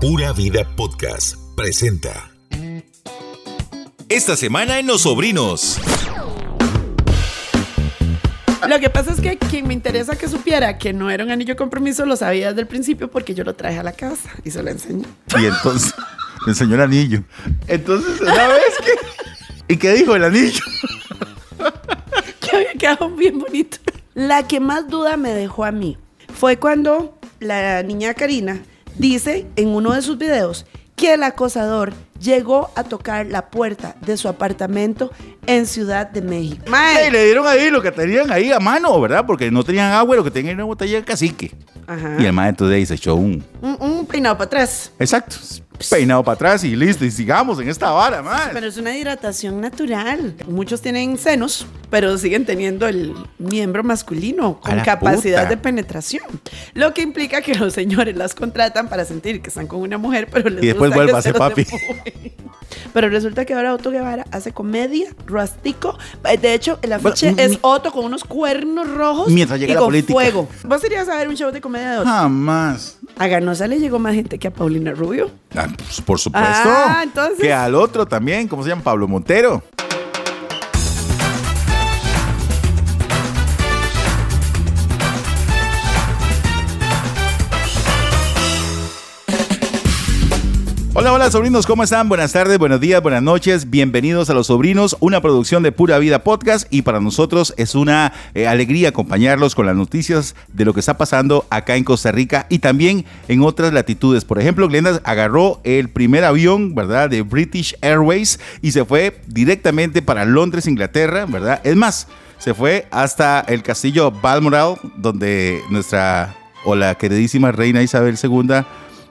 Pura Vida Podcast presenta. Esta semana en Los Sobrinos. Lo que pasa es que quien me interesa que supiera que no era un anillo de compromiso lo sabía desde el principio porque yo lo traje a la casa y se lo enseñé. Y entonces me enseñó el anillo. Entonces, una vez que. ¿Y qué dijo el anillo? Que había quedado bien bonito. La que más duda me dejó a mí fue cuando la niña Karina dice en uno de sus videos que el acosador llegó a tocar la puerta de su apartamento en Ciudad de México. Mae. Y le dieron ahí lo que tenían ahí a mano, ¿verdad? Porque no tenían agua, lo que tenían era una botella de cacique. Ajá. Y el man entonces ahí se echó un. Un, un peinado para atrás. Exacto. Peinado para atrás y listo. Y sigamos en esta vara, man. Pero es una hidratación natural. Muchos tienen senos, pero siguen teniendo el miembro masculino con capacidad puta. de penetración. Lo que implica que los señores las contratan para sentir que están con una mujer, pero les Y después vuelva a ser papi. Pero resulta que ahora Otto Guevara hace comedia, rustico. Eh, De hecho, el afiche Bueno, es Otto con unos cuernos rojos Mientras llega y la con política. fuego. ¿Vos irías a ver un show de comedia de Otto? Jamás. A Ganosa le llegó más gente que a Paulina Rubio. Ah, pues, por supuesto. Ah, entonces- Que al otro también, ¿cómo se llama? Pablo Montero. Hola, hola sobrinos, ¿cómo están? Buenas tardes, buenos días, buenas noches. Bienvenidos a Los Sobrinos, una producción de Pura Vida Podcast y para nosotros es una eh, alegría acompañarlos con las noticias de lo que está pasando acá en Costa Rica y también en otras latitudes. Por ejemplo, Glenda agarró el primer avión, ¿verdad? De British Airways y se fue directamente para Londres, Inglaterra, ¿verdad? Es más, se fue hasta el castillo Balmoral, donde nuestra o la queridísima reina Isabel II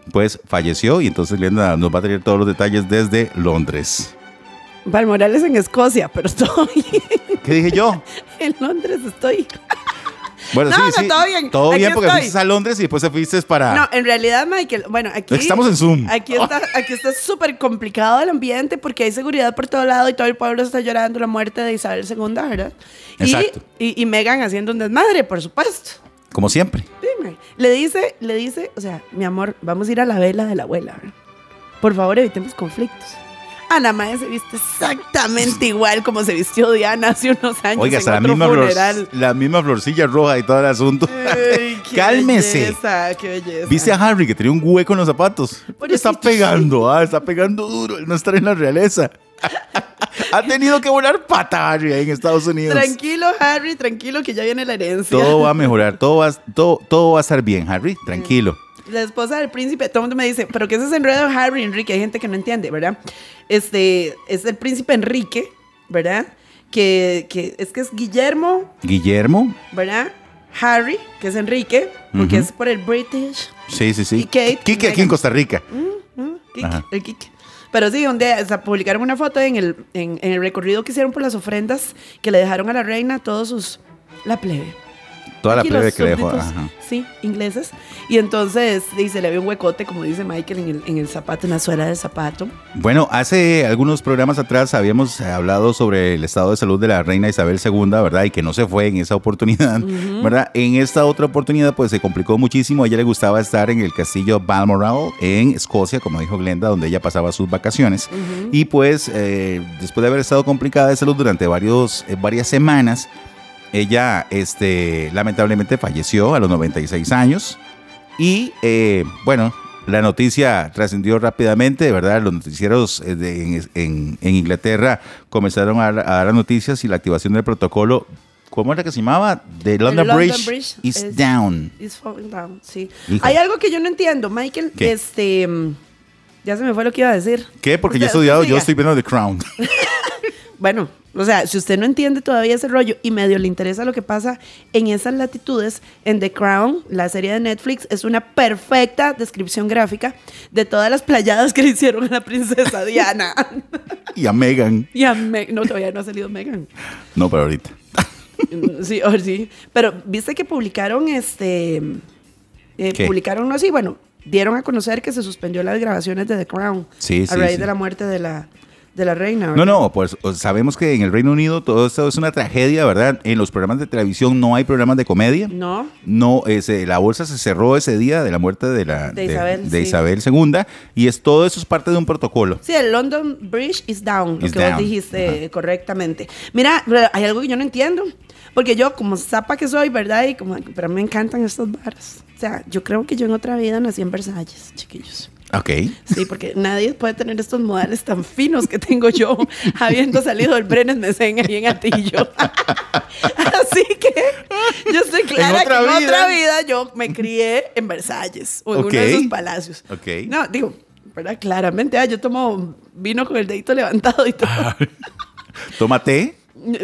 pues falleció y entonces Glenda nos va a tener todos los detalles desde Londres. Valmorales en Escocia, pero estoy ¿Qué dije yo? en Londres, estoy. Bueno, No, sí, no, sí. todo bien. Todo Aquí bien porque estoy. fuiste a Londres y después te fuiste para... No, en realidad, Michael, bueno, aquí. Estamos en Zoom. Aquí está, aquí está súper complicado el ambiente porque hay seguridad por todo lado y todo el pueblo está llorando la muerte de Isabel II, ¿verdad? Y- Exacto. Y, y Megan haciendo un desmadre, por supuesto. Como siempre. Dime. Le dice, le dice, o sea, mi amor, vamos a ir a la vela de la abuela, ¿verdad? Por favor, evitemos conflictos. Ana Mae se viste exactamente igual como se vistió Diana hace unos años Oiga, en hasta la otro misma, flor- funeral. la misma florcilla roja y todo el asunto. Ay, qué Cálmese. Belleza, qué belleza. ¿Viste a Harry que tenía un hueco en los zapatos? Está pegando, ah, está pegando duro el no estar en la realeza. ha tenido que volar pata Harry ahí en Estados Unidos. Tranquilo, Harry, tranquilo, que ya viene la herencia. Todo va a mejorar, todo va, todo, todo va a estar bien, Harry, tranquilo. La esposa del príncipe, todo el mundo me dice, pero ¿qué es ese enredo Harry Enrique? Hay gente que no entiende, ¿verdad? Este, es el príncipe Enrique, ¿verdad? Que, que es que es Guillermo, Guillermo, ¿verdad? Harry, que es Enrique, porque Ujú. es por el British. sí, sí, sí. Y Kate, Quique aquí en. Costa Rica. ¿no? Kike, Ajá. el Kike. Pero sí, sea, publicaron una foto en el, en, en el recorrido que hicieron por las ofrendas que le dejaron a la reina todos sus... La plebe. Toda la plebe que dejó. ajá. Sí, ingleses. Y entonces dice, le ve un huecote, como dice Michael, en el, en el zapato, en la suela del zapato. Bueno, hace algunos programas atrás habíamos hablado sobre el estado de salud de la reina Isabel II, ¿verdad? Y que no se fue en esa oportunidad, ¿verdad? En esta otra oportunidad, pues se complicó muchísimo. A ella le gustaba estar en el castillo Balmoral, en Escocia, como dijo Glenda, donde ella pasaba sus vacaciones. Y pues, eh, después de haber estado complicada de salud durante varios, eh, varias semanas, ella, este, lamentablemente falleció a los 96 años. Y eh, bueno, la noticia trascendió rápidamente, ¿verdad? Los noticieros eh, de- en, en- en Inglaterra comenzaron a, a dar las noticias y la activación del protocolo. ¿Cómo era que se llamaba? The London, London Bridge, Bridge is down. Falling down, sí. Hay algo que yo no entiendo, Michael. ¿Qué? Este... mm, Ya se me fue lo que iba a decir. ¿Qué? Porque yo he estudiado, yo estoy viendo The Crown. Bueno, o sea, si usted no entiende todavía ese rollo y medio le interesa lo que pasa en esas latitudes, en The Crown, la serie de Netflix, es una perfecta descripción gráfica de todas las playadas que le hicieron a la princesa Diana. y a Megan. y a Meg- no, todavía no ha salido Megan. No, pero ahorita. Sí, oh, sí. Pero viste que publicaron este. eh, publicaron, no sí, bueno, dieron a conocer que se suspendió las grabaciones de The Crown. Sí, A sí, raíz sí. de la muerte de la, de la reina. No, ¿verdad? no, pues sabemos que en el Reino Unido todo esto es una tragedia, ¿verdad? En los programas de televisión no hay programas de comedia. No. No, ese, la bolsa se cerró ese día de la muerte de la De Isabel, de sí. Isabel II y es todo eso es parte de un protocolo. Sí, el London Bridge is down, lo Is que down. vos dijiste correctamente. Mira, hay algo que yo no entiendo. Porque yo, como zapa que soy, ¿verdad? Y como, pero me encantan estos bares. O sea, yo creo que yo en otra vida nací en Versalles, chiquillos. Ok. Sí, porque nadie puede tener estos modales tan finos que tengo yo, habiendo salido del Brenes Mesen ahí en Atillo. Así que yo estoy clara otra que en vida. otra vida yo me crié en Versalles o en Ok. uno de esos palacios. Ok. No, digo, ¿verdad? Claramente, ah, yo tomo vino con el dedito levantado y todo. Tómate.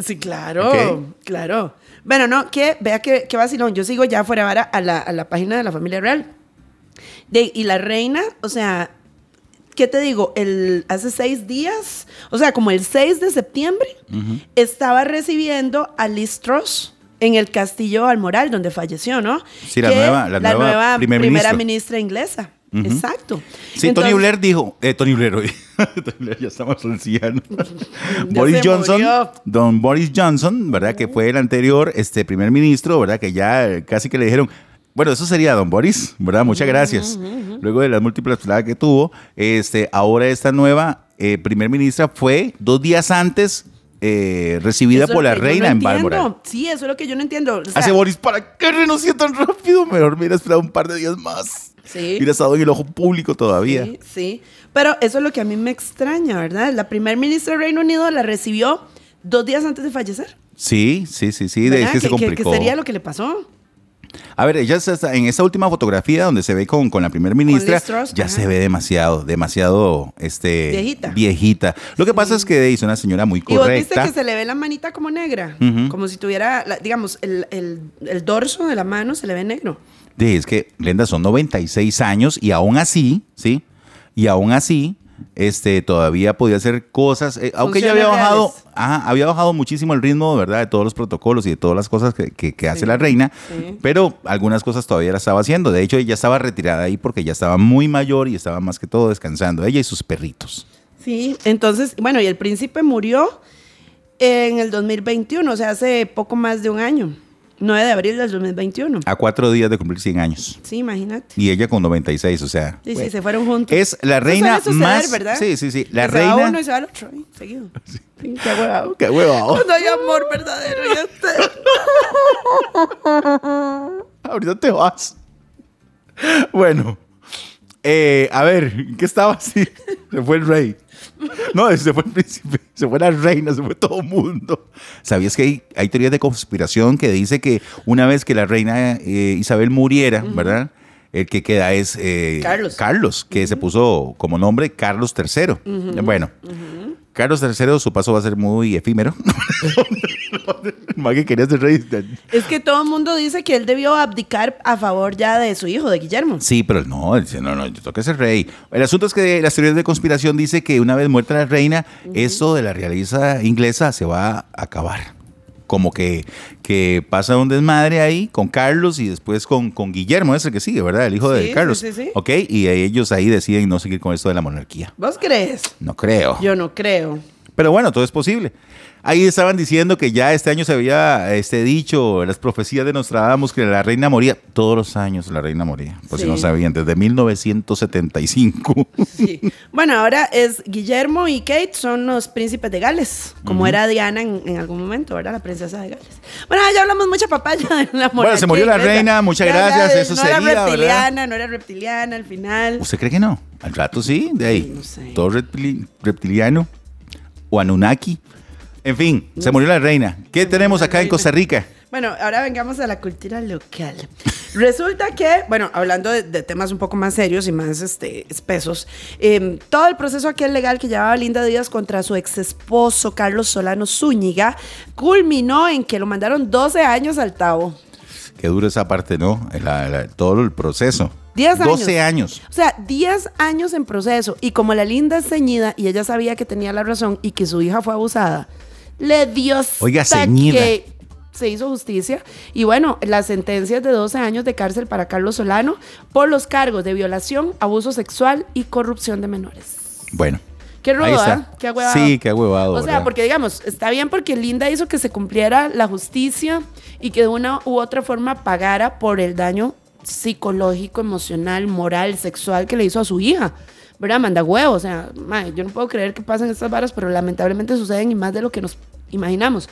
Sí, claro, Ok. claro. Bueno, no, que vea que, que vacilón. Yo sigo ya fuera vara a la, a la página de la familia real. De, y la reina, o sea, ¿qué te digo? El, hace seis días, o sea, como el 6 de septiembre, estaba recibiendo a Liz Truss en el castillo Almoral, donde falleció, ¿no? Sí, la Que nueva- la nueva primer primera ministra inglesa. Exacto. Sí, Tony Blair dijo, eh, Tony Blair, oye, Tony Blair ya estamos ancianos. Boris Johnson, murió. don Boris Johnson, ¿verdad? Que fue el anterior este, primer ministro, ¿verdad? Que ya casi que le dijeron, bueno, eso sería don Boris, ¿verdad? Muchas gracias. Luego de las múltiples peladas que tuvo, este, ahora esta nueva eh, primer ministra fue dos días antes eh, recibida Eso por la que reina no en. Balmoral. Sí, eso es lo que yo no entiendo. O sea, Hace Boris, ¿para qué renunció tan rápido? Mejor me hubiera esperado un par de días más. Sí. Hubiera estado en el ojo público todavía. Sí, sí. Pero eso es lo que a mí me extraña, ¿verdad? La primer ministra del Reino Unido la recibió dos días antes de fallecer. Sí, sí, sí, sí. De, que se ¿Qué- qué- complicó. ¿Qué sería lo que le pasó? A ver, ella está en esta última fotografía donde se ve con, con la primera ministra, Truss, ya ajá. se ve demasiado, demasiado, este, Viejita. viejita. Lo que pasa es que es una señora muy Y vos viste correcta. que se le ve la manita como negra, como si tuviera, la- digamos, el, el- el dorso de la mano se le ve negro. Sí, es que Glenda son 96 años y aún así, ¿sí? Y aún así, este, todavía podía hacer cosas, eh, aunque ella había bajado, ajá, había bajado muchísimo el ritmo, ¿verdad? De todos los protocolos y de todas las cosas que, que- que hace la reina, sí. pero algunas cosas todavía la estaba haciendo. De hecho, ella estaba retirada ahí porque ya estaba muy mayor y estaba más que todo descansando, ella y sus perritos. Sí, entonces, bueno, y el príncipe murió en el 2021, o sea, hace poco más de un año. 9 de abril del 2021. A cuatro días de cumplir 100 años. Sí, imagínate. Y ella con 96, o sea. Sí, sí, bueno. se fueron juntos. Es la reina suceder, más. ¿verdad? Sí, sí, sí. La Se va reina. uno y se va el otro, ¿eh? seguido. Sí, qué huevado. Qué huevado. Cuando hay amor verdadero. ya está. Ahorita te vas. Bueno. Eh, a ver, ¿en ¿qué estaba así? Se fue el rey. No, se fue el príncipe, se fue la reina, se fue todo el mundo. ¿Sabías que hay, hay teorías de conspiración que dice que una vez que la reina eh, Isabel muriera, ¿verdad? El que queda es eh, Carlos. Carlos, que se puso como nombre Carlos III. Bueno, Carlos III, su paso va a ser muy efímero. Más que quería ser rey. Es que todo el mundo dice que él debió abdicar a favor ya de su hijo, de Guillermo. Sí, pero no, él dice, no, no, yo tengo que ser rey. El asunto es que las teorías de conspiración dice que una vez muerta la reina, esto de la realeza inglesa se va a acabar. Como que, que pasa un desmadre ahí con Carlos y después con, con Guillermo, es el que sigue, ¿verdad? El hijo Sí, de sí, Carlos. sí, sí. Ok, y ellos ahí deciden no seguir con esto de la monarquía. ¿Vos crees? No creo. Yo no creo. Pero bueno, todo es posible. Ahí estaban diciendo que ya este año se había este, dicho las profecías de Nostradamus que la reina moría. Todos los años la reina moría. Por si no sabían, desde 1975. Sí. Bueno, ahora es Guillermo y Kate son los príncipes de Gales, como era Diana en, en algún momento, ¿verdad? La princesa de Gales. Bueno, ya hablamos mucha papaya de la monarquía se murió la reina, muchas Ya, gracias, ya, eso no sería, era ¿verdad? reptiliana, no era reptiliana al final. ¿Usted cree que no? Al rato sí, de ahí. Sí, no sé. Todo reptili- reptiliano o Anunnaki. En fin, se murió la reina. ¿Qué tenemos acá en. Costa Rica? Bueno, ahora vengamos a la cultura local. Resulta que, bueno, hablando de, de temas un poco más serios y más este, espesos, eh, todo el proceso aquel legal que llevaba Linda Díaz contra su ex esposo Carlos Solano Zúñiga culminó en que lo mandaron 12 años al Tabo. Qué duro esa parte, ¿no? La- la- todo el proceso. 10 años. 12 años. O sea, 10 años en proceso. Y como la linda es ceñida y ella sabía que tenía la razón y que su hija fue abusada, le dio Oiga, ceñida. que se hizo justicia. Y bueno, la sentencia es de 12 años de cárcel para Carlos Solano por los cargos de violación, abuso sexual y corrupción de menores. Bueno, Qué rudo, está. ¿ah? Qué huevado. Sí, qué huevado. O sea, ¿verdad? porque digamos, está bien porque Linda hizo que se cumpliera la justicia y que de una u otra forma pagara por el daño psicológico, emocional, moral, sexual que le hizo a su hija. ¿Verdad? Manda huevo. O sea, mae, yo no puedo creer que pasen estas varas, pero lamentablemente suceden y más de lo que nos imaginamos.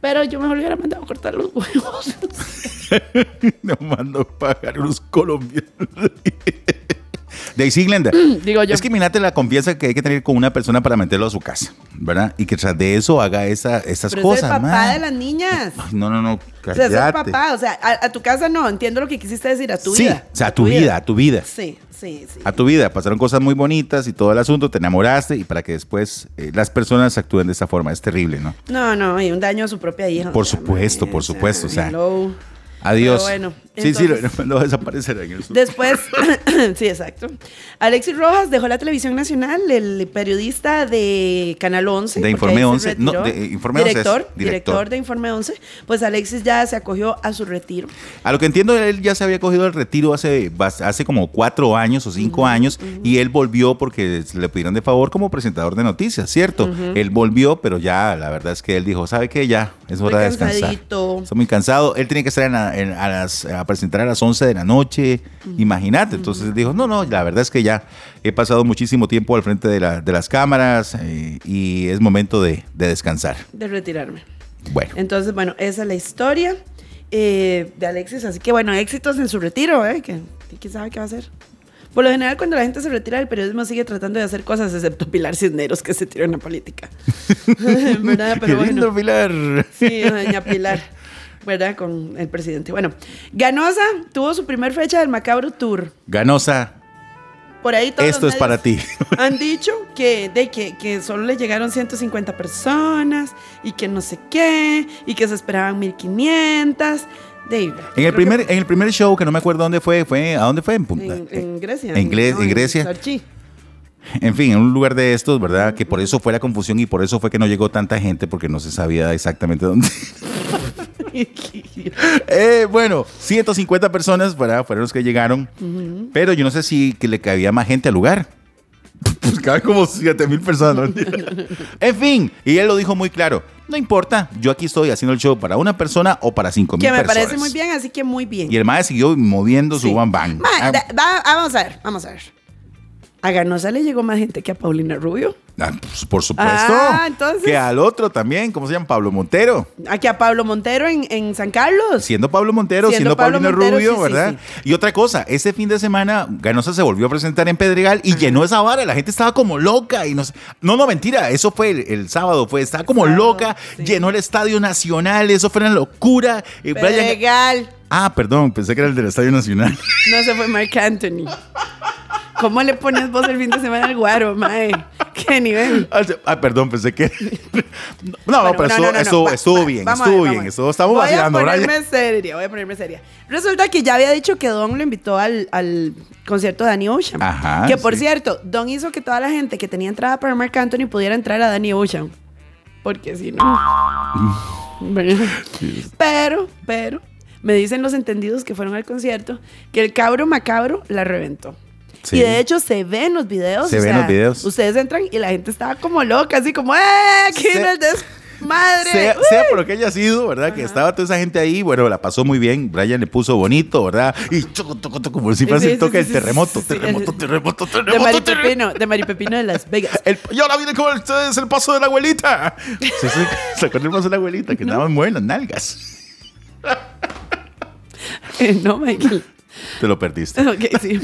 Pero yo mejor hubiera mandado a cortar los huevos. No mando pagar unos colombianos. Daisy Glenda. Digo yo. Es que imagínate la confianza que hay que tener con una persona para meterlo a su casa, ¿verdad? Y que tras de eso haga esa, esas Pero cosas. es el papá man. de las niñas. Ay, no, no, no. O sea, es el cállate. papá. O sea, a, a tu casa no. Entiendo lo que quisiste decir. A tu sí, vida. o sea, a tu vida, a tu vida. Sí, sí, sí. A tu vida. Pasaron cosas muy bonitas y todo el asunto, te enamoraste y para que después eh, las personas actúen de esta forma. Es terrible, ¿no? No, no, y un daño a su propia hija. Por supuesto, por supuesto, o sea, hello. Adiós. Pero bueno, sí, sí, lo, va a desaparecer en el sur. Después, sí, exacto. Alexis Rojas dejó la televisión nacional, el periodista de Canal 11. De Informe ahí se 11, no, de Informe 11 es director, director. director de Informe 11. Pues Alexis ya se acogió a su retiro. A lo que entiendo, él ya se había cogido el retiro hace, hace como cuatro años o cinco años y él volvió porque le pidieron de favor como presentador de noticias, ¿cierto? Él volvió, pero ya la verdad es que él dijo, ¿sabe qué? Ya, es hora de descansar. cansadito. Está muy cansado. Él tenía que estar en la- en- a, las- a presentar a las 11 de la noche. Imagínate. Entonces dijo, no, no, la verdad es que ya he pasado muchísimo tiempo al frente de, la- de las cámaras eh, y es momento de, de descansar. De retirarme. Bueno. Entonces, bueno, esa es la historia eh, de Alexis. Así que, bueno, éxitos en su retiro, ¿eh? Que, quién sabe qué va a hacer. Por lo general, cuando la gente se retira del periodismo, sigue tratando de hacer cosas, excepto Pilar Cisneros, que se tiró en la política. ¿Verdad? Qué Pero lindo, bueno. Pilar. Sí, doña Pilar. ¿Verdad? Con el presidente. Bueno, Ganosa tuvo su primer fecha del Macabro Tour. Ganosa, Por ahí todos esto es para ti. Han dicho que, de que, que solo le llegaron 150 personas y que no sé qué, y que se esperaban 1500. De, En el, primer, que en el primer show, que no me acuerdo dónde fue, fue ¿a dónde fue? En Punta. en, en Grecia. en Gre- en Grecia. Sarchi. En fin, en un lugar de estos, ¿verdad? Que por eso fue la confusión y por eso fue que no llegó tanta gente porque no se sabía exactamente dónde. Eh, bueno, 150 personas ¿verdad? fueron los que llegaron, pero yo no sé si que le cabía más gente al lugar. Pues cabe como 7 mil personas. en fin, y él lo dijo muy claro. No importa, yo aquí estoy haciendo el show para una persona o para 5 mil que me personas. parece muy bien, así que muy bien. Y el maestro siguió moviendo Sí. su bang bang. Ma, Ah, da- va- vamos a ver, vamos a ver. A Ganosa le llegó más gente que a Paulina Rubio. Ah, pues, por supuesto. Ah, entonces- Que al otro también, ¿cómo se llama? Pablo Montero. Aquí a Pablo Montero en, en San Carlos. Siendo Pablo Montero, Siendo siendo, Pablo Paulina Montero, Rubio, sí, ¿verdad? sí. Y otra cosa, ese fin de semana Ganosa se volvió a presentar en Pedregal y llenó esa vara. La gente estaba como loca y no sé- No, no, mentira. Eso fue el, el sábado, fue. Estaba como sábado, loca. Llenó el Estadio Nacional. Eso fue una locura. Brian- Pedregal. Ah, perdón, pensé que era el del Estadio Nacional. No se fue Mark Anthony. ¿Cómo le pones vos el fin de semana al guaro, mae? ¿Qué nivel? Ah, perdón, pensé que. No, Bueno, pero no, no, estuvo, bien, a estuvo bien. a. Estuvo, estamos voy vacilando, a Brian. ponerme seria, voy a ponerme seria. Resulta que ya había dicho que Don lo invitó al, al concierto de Danny Ocean. Ajá, Que por sí. cierto, Don hizo que toda la gente que tenía entrada para Mark Anthony pudiera entrar a Danny Ocean. Porque si no. pero, pero, me dicen los entendidos que fueron al concierto que el cabro macabro la reventó. Sí. Y de hecho se ve en los videos. Se o ve en sea, los videos. Ustedes entran y la gente estaba como loca, así como, ¡eh! ¡Aquí Se- viene el desmadre! Sea, sea por lo que haya sido, ¿verdad? Que estaba toda esa gente ahí, bueno, la pasó muy bien. Brian le puso bonito, ¿verdad? Y choco, toco, toco, como si fuese Sí, el sí, toque sí, del terremoto, terremoto, terremoto, De terremoto, Mari terremoto. Pepino, de Mari Pepino de Las Vegas. El- y ahora viene como el, es el paso de la abuelita. ¿Se acuerdan el paso de la abuelita? Que andaban muy buenas nalgas. Eh, no, Michael. Te lo perdiste. Ok, sí.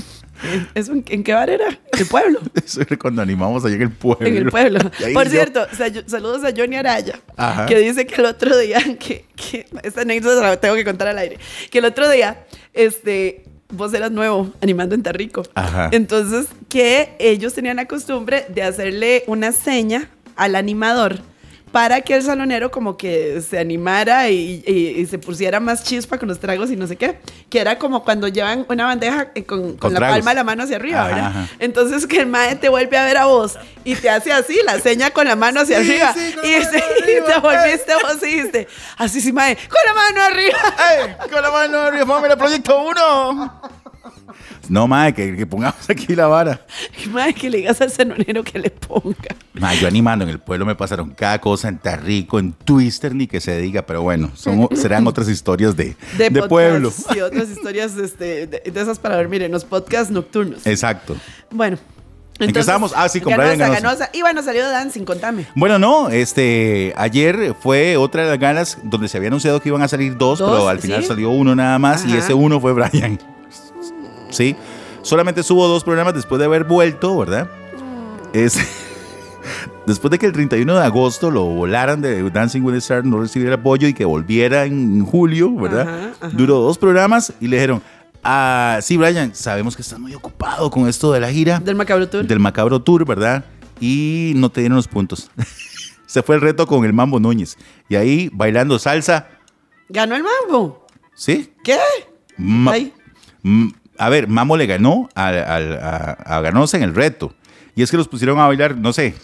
¿Eso en, en qué bar era? El pueblo. Eso era cuando animamos allá en el pueblo. En el pueblo. Por yo- cierto, sa- saludos a Johnny Araya, Ajá. que dice que el otro día, que, que esta anécdota la tengo que contar al aire, que el otro día, este, vos eras nuevo animando en Tarrico. Ajá. Entonces, que ellos tenían la costumbre de hacerle una seña al animador para que el salonero como que se animara y, y- y se pusiera más chispa con los tragos y no sé qué. Que era como cuando llevan una bandeja eh, con, con Con la tragos. palma de la mano hacia arriba, Ajá, ¿verdad? ajá. Entonces que el mae te vuelve a ver a vos y te hace así, la seña con la mano hacia Sí, arriba. sí, y, mano se- y arriba, te volviste vos y dijiste, así sí, mae, con la mano arriba. Con la mano arriba, familia Proyecto 1. No, madre, que, que pongamos aquí la vara. Madre, que le digas al cenonero que le ponga. Madre, yo animando en el pueblo me pasaron cada cosa en Tarrico, en Twister, ni que se diga, pero bueno, son, serán otras historias de, de, podcast pueblo. Y otras historias este, de, de esas para dormir en los podcasts nocturnos. Exacto. Bueno. ¿En qué estábamos? Ah, sí, con Brian Ganosa, Ganosa. Ganosa. Y bueno, salió de Dancing, contame. Bueno, no, este, ayer fue otra de las ganas donde se había anunciado que iban a salir dos, Dos, pero al final ¿sí? salió uno nada más y ese uno fue Brian. Sí, solamente subo dos programas después de haber vuelto, ¿verdad? Es, después de que el 31 de agosto lo volaran de Dancing with the Stars, no recibiera apoyo y que volviera en julio, ¿verdad? Ajá, ajá. Duró dos programas y le dijeron, ah, sí, Brian, sabemos que estás muy ocupado con esto de la gira Del Macabro Tour. del Macabro Tour, ¿verdad? Y no te dieron los puntos. Se fue el reto con el Mambo Núñez. Y ahí, bailando salsa, Ganó el mambo. ¿sí? ¿Qué? Ma- Ay. A ver, Mamo le ganó a, a Ganosa en el reto. Y es que los pusieron a bailar, no sé,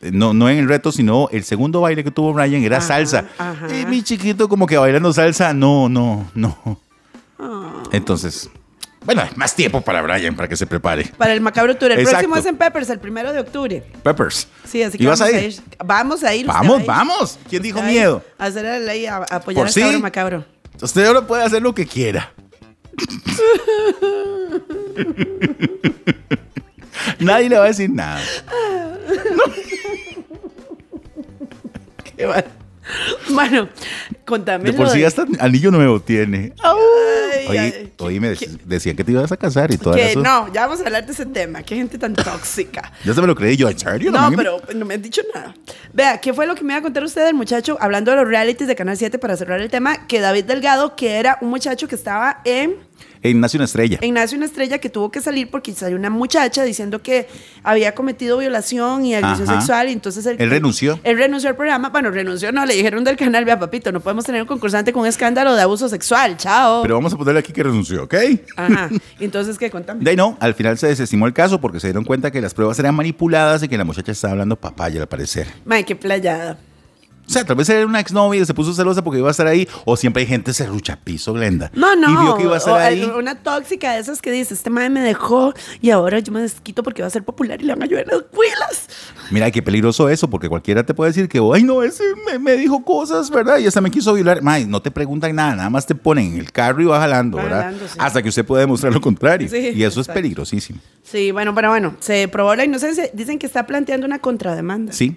no, no en el reto, sino el segundo baile que tuvo Brian era Ajá, salsa. ajá. Y mi chiquito como que bailando salsa, no, no, no. Ah. Entonces, bueno, más tiempo para Brian, para que se prepare. Para el Macabro Tour. El Exacto. próximo es en Peppers, el primero de octubre. Peppers. Sí, así que ¿Y vas vamos a a ir? Vamos a ir. Vamos, vamos. ¿Quién dijo miedo? A hacer la ley, a, apoyar Por al sí. cabro macabro. Usted ahora puede hacer lo que quiera. Nadie le va a decir nada. Qué mal. Bueno, contame. De por sí de- hasta anillo nuevo tiene. Ay, Oye, ay, oye, me dec- decían que te ibas a casar y todo eso. no, ya vamos a hablar de ese tema. Qué gente tan tóxica. Ya se me lo creí yo, ¿en serio? No, pero no me han dicho nada. Vea, ¿qué fue lo que me iba a contar usted del muchacho, hablando de los realities de Canal 7 para cerrar el tema? Que David Delgado, que era un muchacho que estaba en En Nace una estrella. en Nace una estrella, que tuvo que salir porque salió una muchacha diciendo que había cometido violación y agresión Ajá. sexual. Y entonces él, Él renunció. Él renunció al programa. Bueno, renunció, no, le dijeron del canal, vea, papito, no podemos tener un concursante con un escándalo de abuso sexual. Chao. Pero vamos a ponerle aquí que renunció, ¿ok? Ajá. Entonces, ¿qué? Contame. De ahí no, al final se desestimó el caso porque se dieron cuenta que las pruebas eran manipuladas y que la muchacha estaba hablando papaya al parecer. Mae, qué playada. O sea, tal vez era una exnovia y se puso celosa porque iba a estar ahí. O siempre hay gente piso, Glenda. No, no. Y vio que iba a estar o ahí. Una tóxica de esas que dice, este madre me dejó y ahora yo me desquito porque va a ser popular y le van a llover las huilas. Mira, qué peligroso eso, porque cualquiera te puede decir que, ay, no, ese me, me dijo cosas, ¿verdad? Y hasta me quiso violar. May, no te preguntan nada, nada más te ponen en el carro y va jalando, ¿verdad? jalando, sí. Hasta que usted puede demostrar lo contrario. Sí, y eso es peligrosísimo. Sí, bueno, pero bueno, se probó la inocencia. Dicen que está planteando una contrademanda. Sí.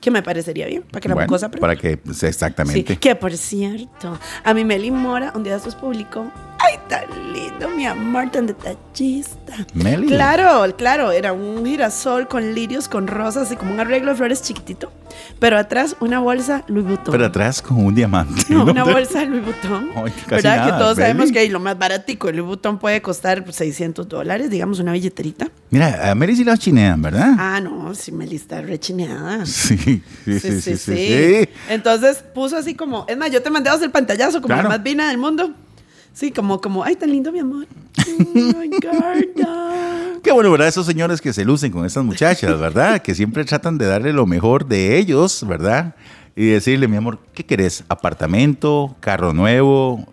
Que me parecería bien, para que la Bueno, cosa aprenda. para que, pues, exactamente. Sí, que por cierto, a mi Meli Mora un día después publicó, ay, tan lindo, mi amor, tan detallista. Meli. Claro, claro, era un girasol con lirios, con rosas y como un arreglo de flores chiquitito, pero atrás una bolsa Louis Vuitton. Pero atrás con un diamante. no, una bolsa Louis Vuitton. Ay, casi ¿Verdad? nada, que todos Meli. sabemos que lo más baratico, el Louis Vuitton puede costar 600 dólares, digamos una billeterita. Mira, a Mary sí la chinean, ¿verdad? Ah, no, sí, Meli está rechineada. Sí, sí, sí, sí, sí, sí. Entonces puso así como, es más, yo te mandé a hacer el pantallazo como Claro. la más vina del mundo. Sí, como, como, ay, tan lindo mi amor. Garda. Qué bueno, ¿verdad? Esos señores que se lucen con estas muchachas, ¿verdad? que siempre tratan de darle lo mejor de ellos, ¿verdad? Y decirle, mi amor, ¿qué querés? ¿Apartamento? ¿Carro nuevo?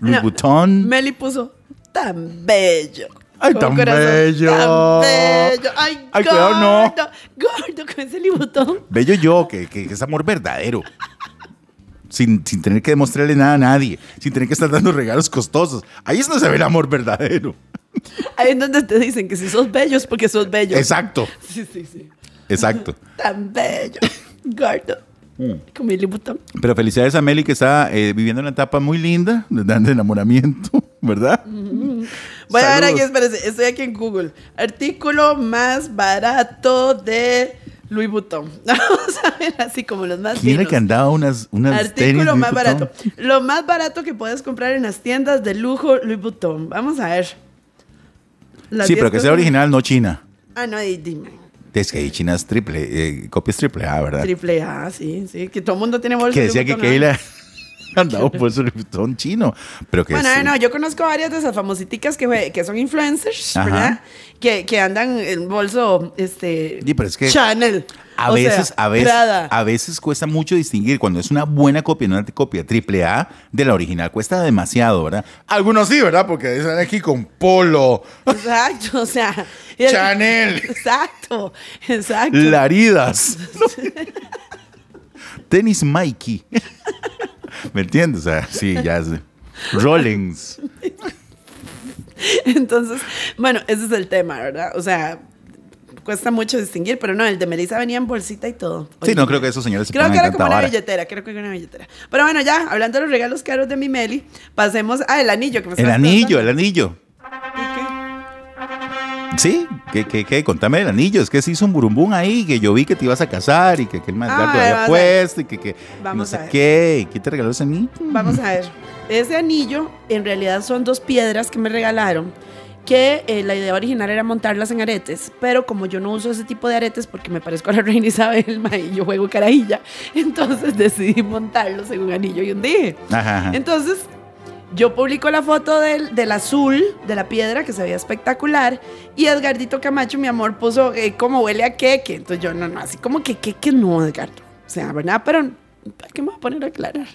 ¿Louis No, Vuitton? Meli puso, tan bello. Ay, tan bello. Tan bello. Ay, Ay, cuidado, no. gordo, Gordo con ese Vuitton. Bello yo, que, que es amor verdadero. Sin, sin tener que demostrarle nada a nadie, sin tener que estar dando regalos costosos. Ahí es donde se ve el amor verdadero. Ahí es donde te dicen que si sos bello es porque sos bello. Exacto, Sí, sí, sí. exacto. Tan bello. Gordo. Mm. Con mi. Pero felicidades a Meli que está eh, viviendo una etapa muy linda de, enamoramiento, ¿verdad? Voy a ver aquí, espérese, estoy aquí en Google. Artículo más barato de Louis Vuitton. Vamos a ver así como los más ¿Quién era que andaba unas, unas Artículo más barato. Lo más barato que puedes comprar en las tiendas de lujo Louis Vuitton. Vamos a ver. Las Sí, 10 pero que sea original, no China. Ah, no, dime. Es que hay chinas triple, eh, copias triple A, ¿verdad? Triple A, sí, sí. Que todo el mundo tiene bolsa que decía que. Keila un bolso Louis Vuitton chino. Pero que Bueno, sí. no, yo conozco varias de esas famositicas que, fue- que son influencers, Ajá. ¿verdad? Que, que andan en bolso, este... Sí, pero es que- Chanel. A O veces, sea, a veces, Prada. a veces cuesta mucho distinguir cuando es una buena copia, no una copia triple A de la original. Cuesta demasiado, ¿verdad? Algunos sí, ¿verdad? Porque están aquí con Polo, Exacto, o sea. el- Chanel, Exacto, exacto. Laridas, tenis Mikey. ¿Me entiendes? O sea, sí, ya sé. Rollings. Entonces, bueno, ese es el tema, ¿verdad? O sea, cuesta mucho distinguir, pero no, el de Melissa venía en bolsita y todo. Sí, no creo que esos señores se Creo que era como una billetera, creo que era una billetera. Pero bueno, ya, hablando de los regalos caros de mi Meli, pasemos a el anillo que me El anillo, el anillo. Sí, ¿qué, qué, qué? Contame el anillo. Es que se hizo un burumbum ahí, que yo vi que te ibas a casar y que, que el Ah, vamos había a puesto y que, que Vamos no a sé ver. qué. ¿Y ¿Qué te regaló ese anillo? Vamos a ver. Ese anillo, en realidad son dos piedras que me regalaron. Que eh, la idea original era montarlas en aretes, pero como yo no uso ese tipo de aretes porque me parezco a la reina Isabel ma, y yo juego carajilla, entonces decidí montarlos en un anillo y un dije. Entonces, yo publico la foto del, del azul de la piedra que se veía espectacular y Edgardito Camacho, mi amor, puso eh, como huele a queque. Entonces yo, no, no, así como que queque no, Edgardo. O sea, ¿verdad? Pero, ¿para qué me voy a poner a aclarar?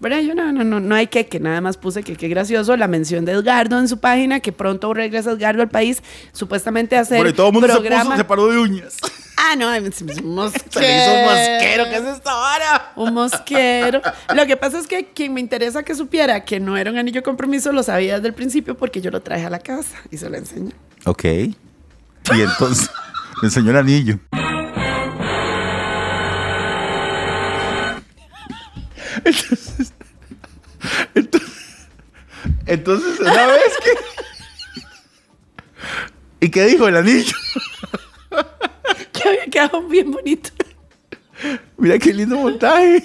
¿Verdad? Yo no, no, no, no hay queque, nada más puse que qué gracioso la mención de Edgardo en su página, que pronto regresa Edgardo al país, supuestamente a hacer Bueno, y todo el mundo programa. se puso, se paró de uñas. Ah, no, un mosquero. Se le hizo un mosquero. ¿Qué es esta vara? Un mosquero. Lo que pasa es que quien me interesa que supiera que no era un anillo de compromiso lo sabía desde el principio porque yo lo traje a la casa y se lo enseñé. Ok. Y entonces le enseñó el anillo. Entonces, entonces, entonces una vez que... ¿Y qué dijo el anillo? Que había quedado bien bonito. Mira qué lindo montaje.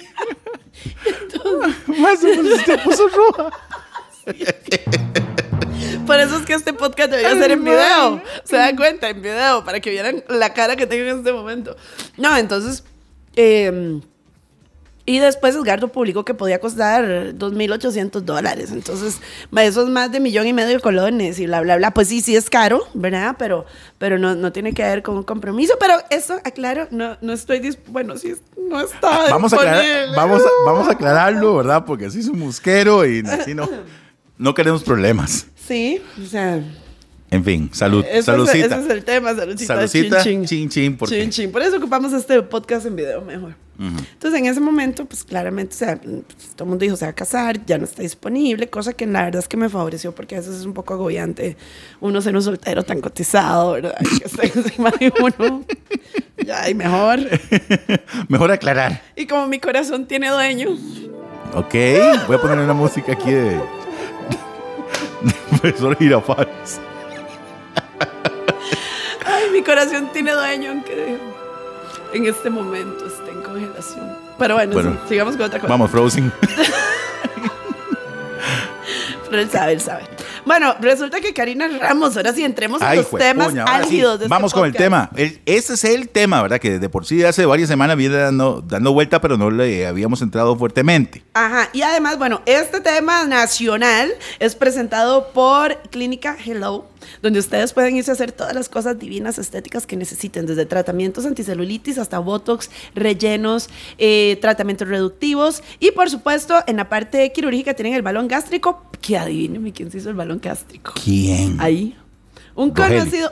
Más se puso, se puso roja. Por eso es que este podcast debería ser en video. Se dan cuenta, en video, para que vieran la cara que tengo en este momento. No, entonces. eh, y después Edgardo publicó que podía costar 2.800 dólares. Entonces, eso es más de millón y medio de colones y bla, bla, bla. Pues sí, sí es caro, ¿verdad? Pero, pero no, no tiene que ver con un compromiso. Pero eso, aclaro, no, no estoy dis- Bueno, sí, no está. Vamos a, aclarar, vamos, a, vamos a aclararlo, ¿verdad? Porque así es un mosquero y así no, no queremos problemas. Sí, o sea. En fin, salud. Ese es, Saludcita. ese es el tema, saludcita. Saludcita, chin, chin. chin, chin, Chin, chin. Por eso ocupamos este podcast en video mejor. Entonces, en ese momento, pues claramente, o sea, pues, todo el mundo dijo, se va a casar, ya no está disponible, cosa que la verdad es que me favoreció porque a veces es un poco agobiante uno ser un soltero tan cotizado, ¿verdad? Que esté encima de uno. Ya, y mejor. Mejor aclarar. Y como mi corazón tiene dueño, Ok, voy a poner una música aquí de, de profesor Girafales. ay, mi corazón tiene dueño, aunque en este momento esté en congelación. Pero bueno, Bueno. sí, sigamos con otra cosa. Vamos, Frozen. Pero él sabe, él sabe. Bueno, resulta que Karina Ramos, ahora sí entremos en los temas puña, ahora sí, álgidos de este Vamos con el tema. El- ese es el tema, ¿verdad? Que de por sí hace varias semanas viene dando, dando vuelta, pero no le habíamos entrado fuertemente. Ajá, y además, bueno, este tema nacional es presentado por Clínica Hello, donde ustedes pueden irse a hacer todas las cosas divinas estéticas que necesiten, desde tratamientos anticelulitis hasta botox, rellenos, eh, tratamientos reductivos y por supuesto en la parte quirúrgica tienen el balón gástrico, que adivíneme quién se hizo el balón gástrico. ¿Quién? Ahí. Un Rogelio. conocido.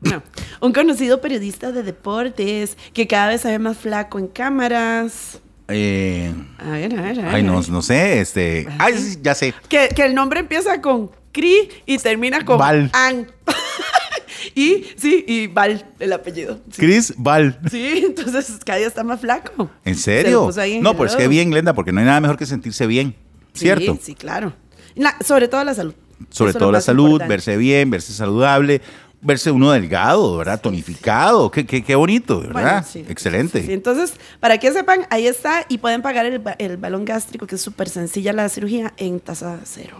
No, un conocido periodista de deportes que cada vez se ve más flaco en cámaras. Eh, A ver, a ver, a ver. ay, no, no sé, este. Ay, sí, ya sé. Que, que el nombre empieza con Cri y termina con Val. An. y sí, y Val, el apellido. Sí, Chris Val. Sí, entonces cada día está más flaco. ¿En Se serio? ahí en No, pues qué bien, Glenda, porque no hay nada mejor que sentirse bien. ¿Cierto? Sí, sí, claro. La- sobre todo la salud. Sobre Eso todo la salud, importante. verse bien, verse saludable, verse uno delgado, ¿verdad? Tonificado. Qué, qué, qué bonito, ¿verdad? Bueno, sí. Excelente. Sí, entonces, para que sepan, ahí está y pueden pagar el, el balón gástrico, que es súper sencilla la cirugía, en tasa cero,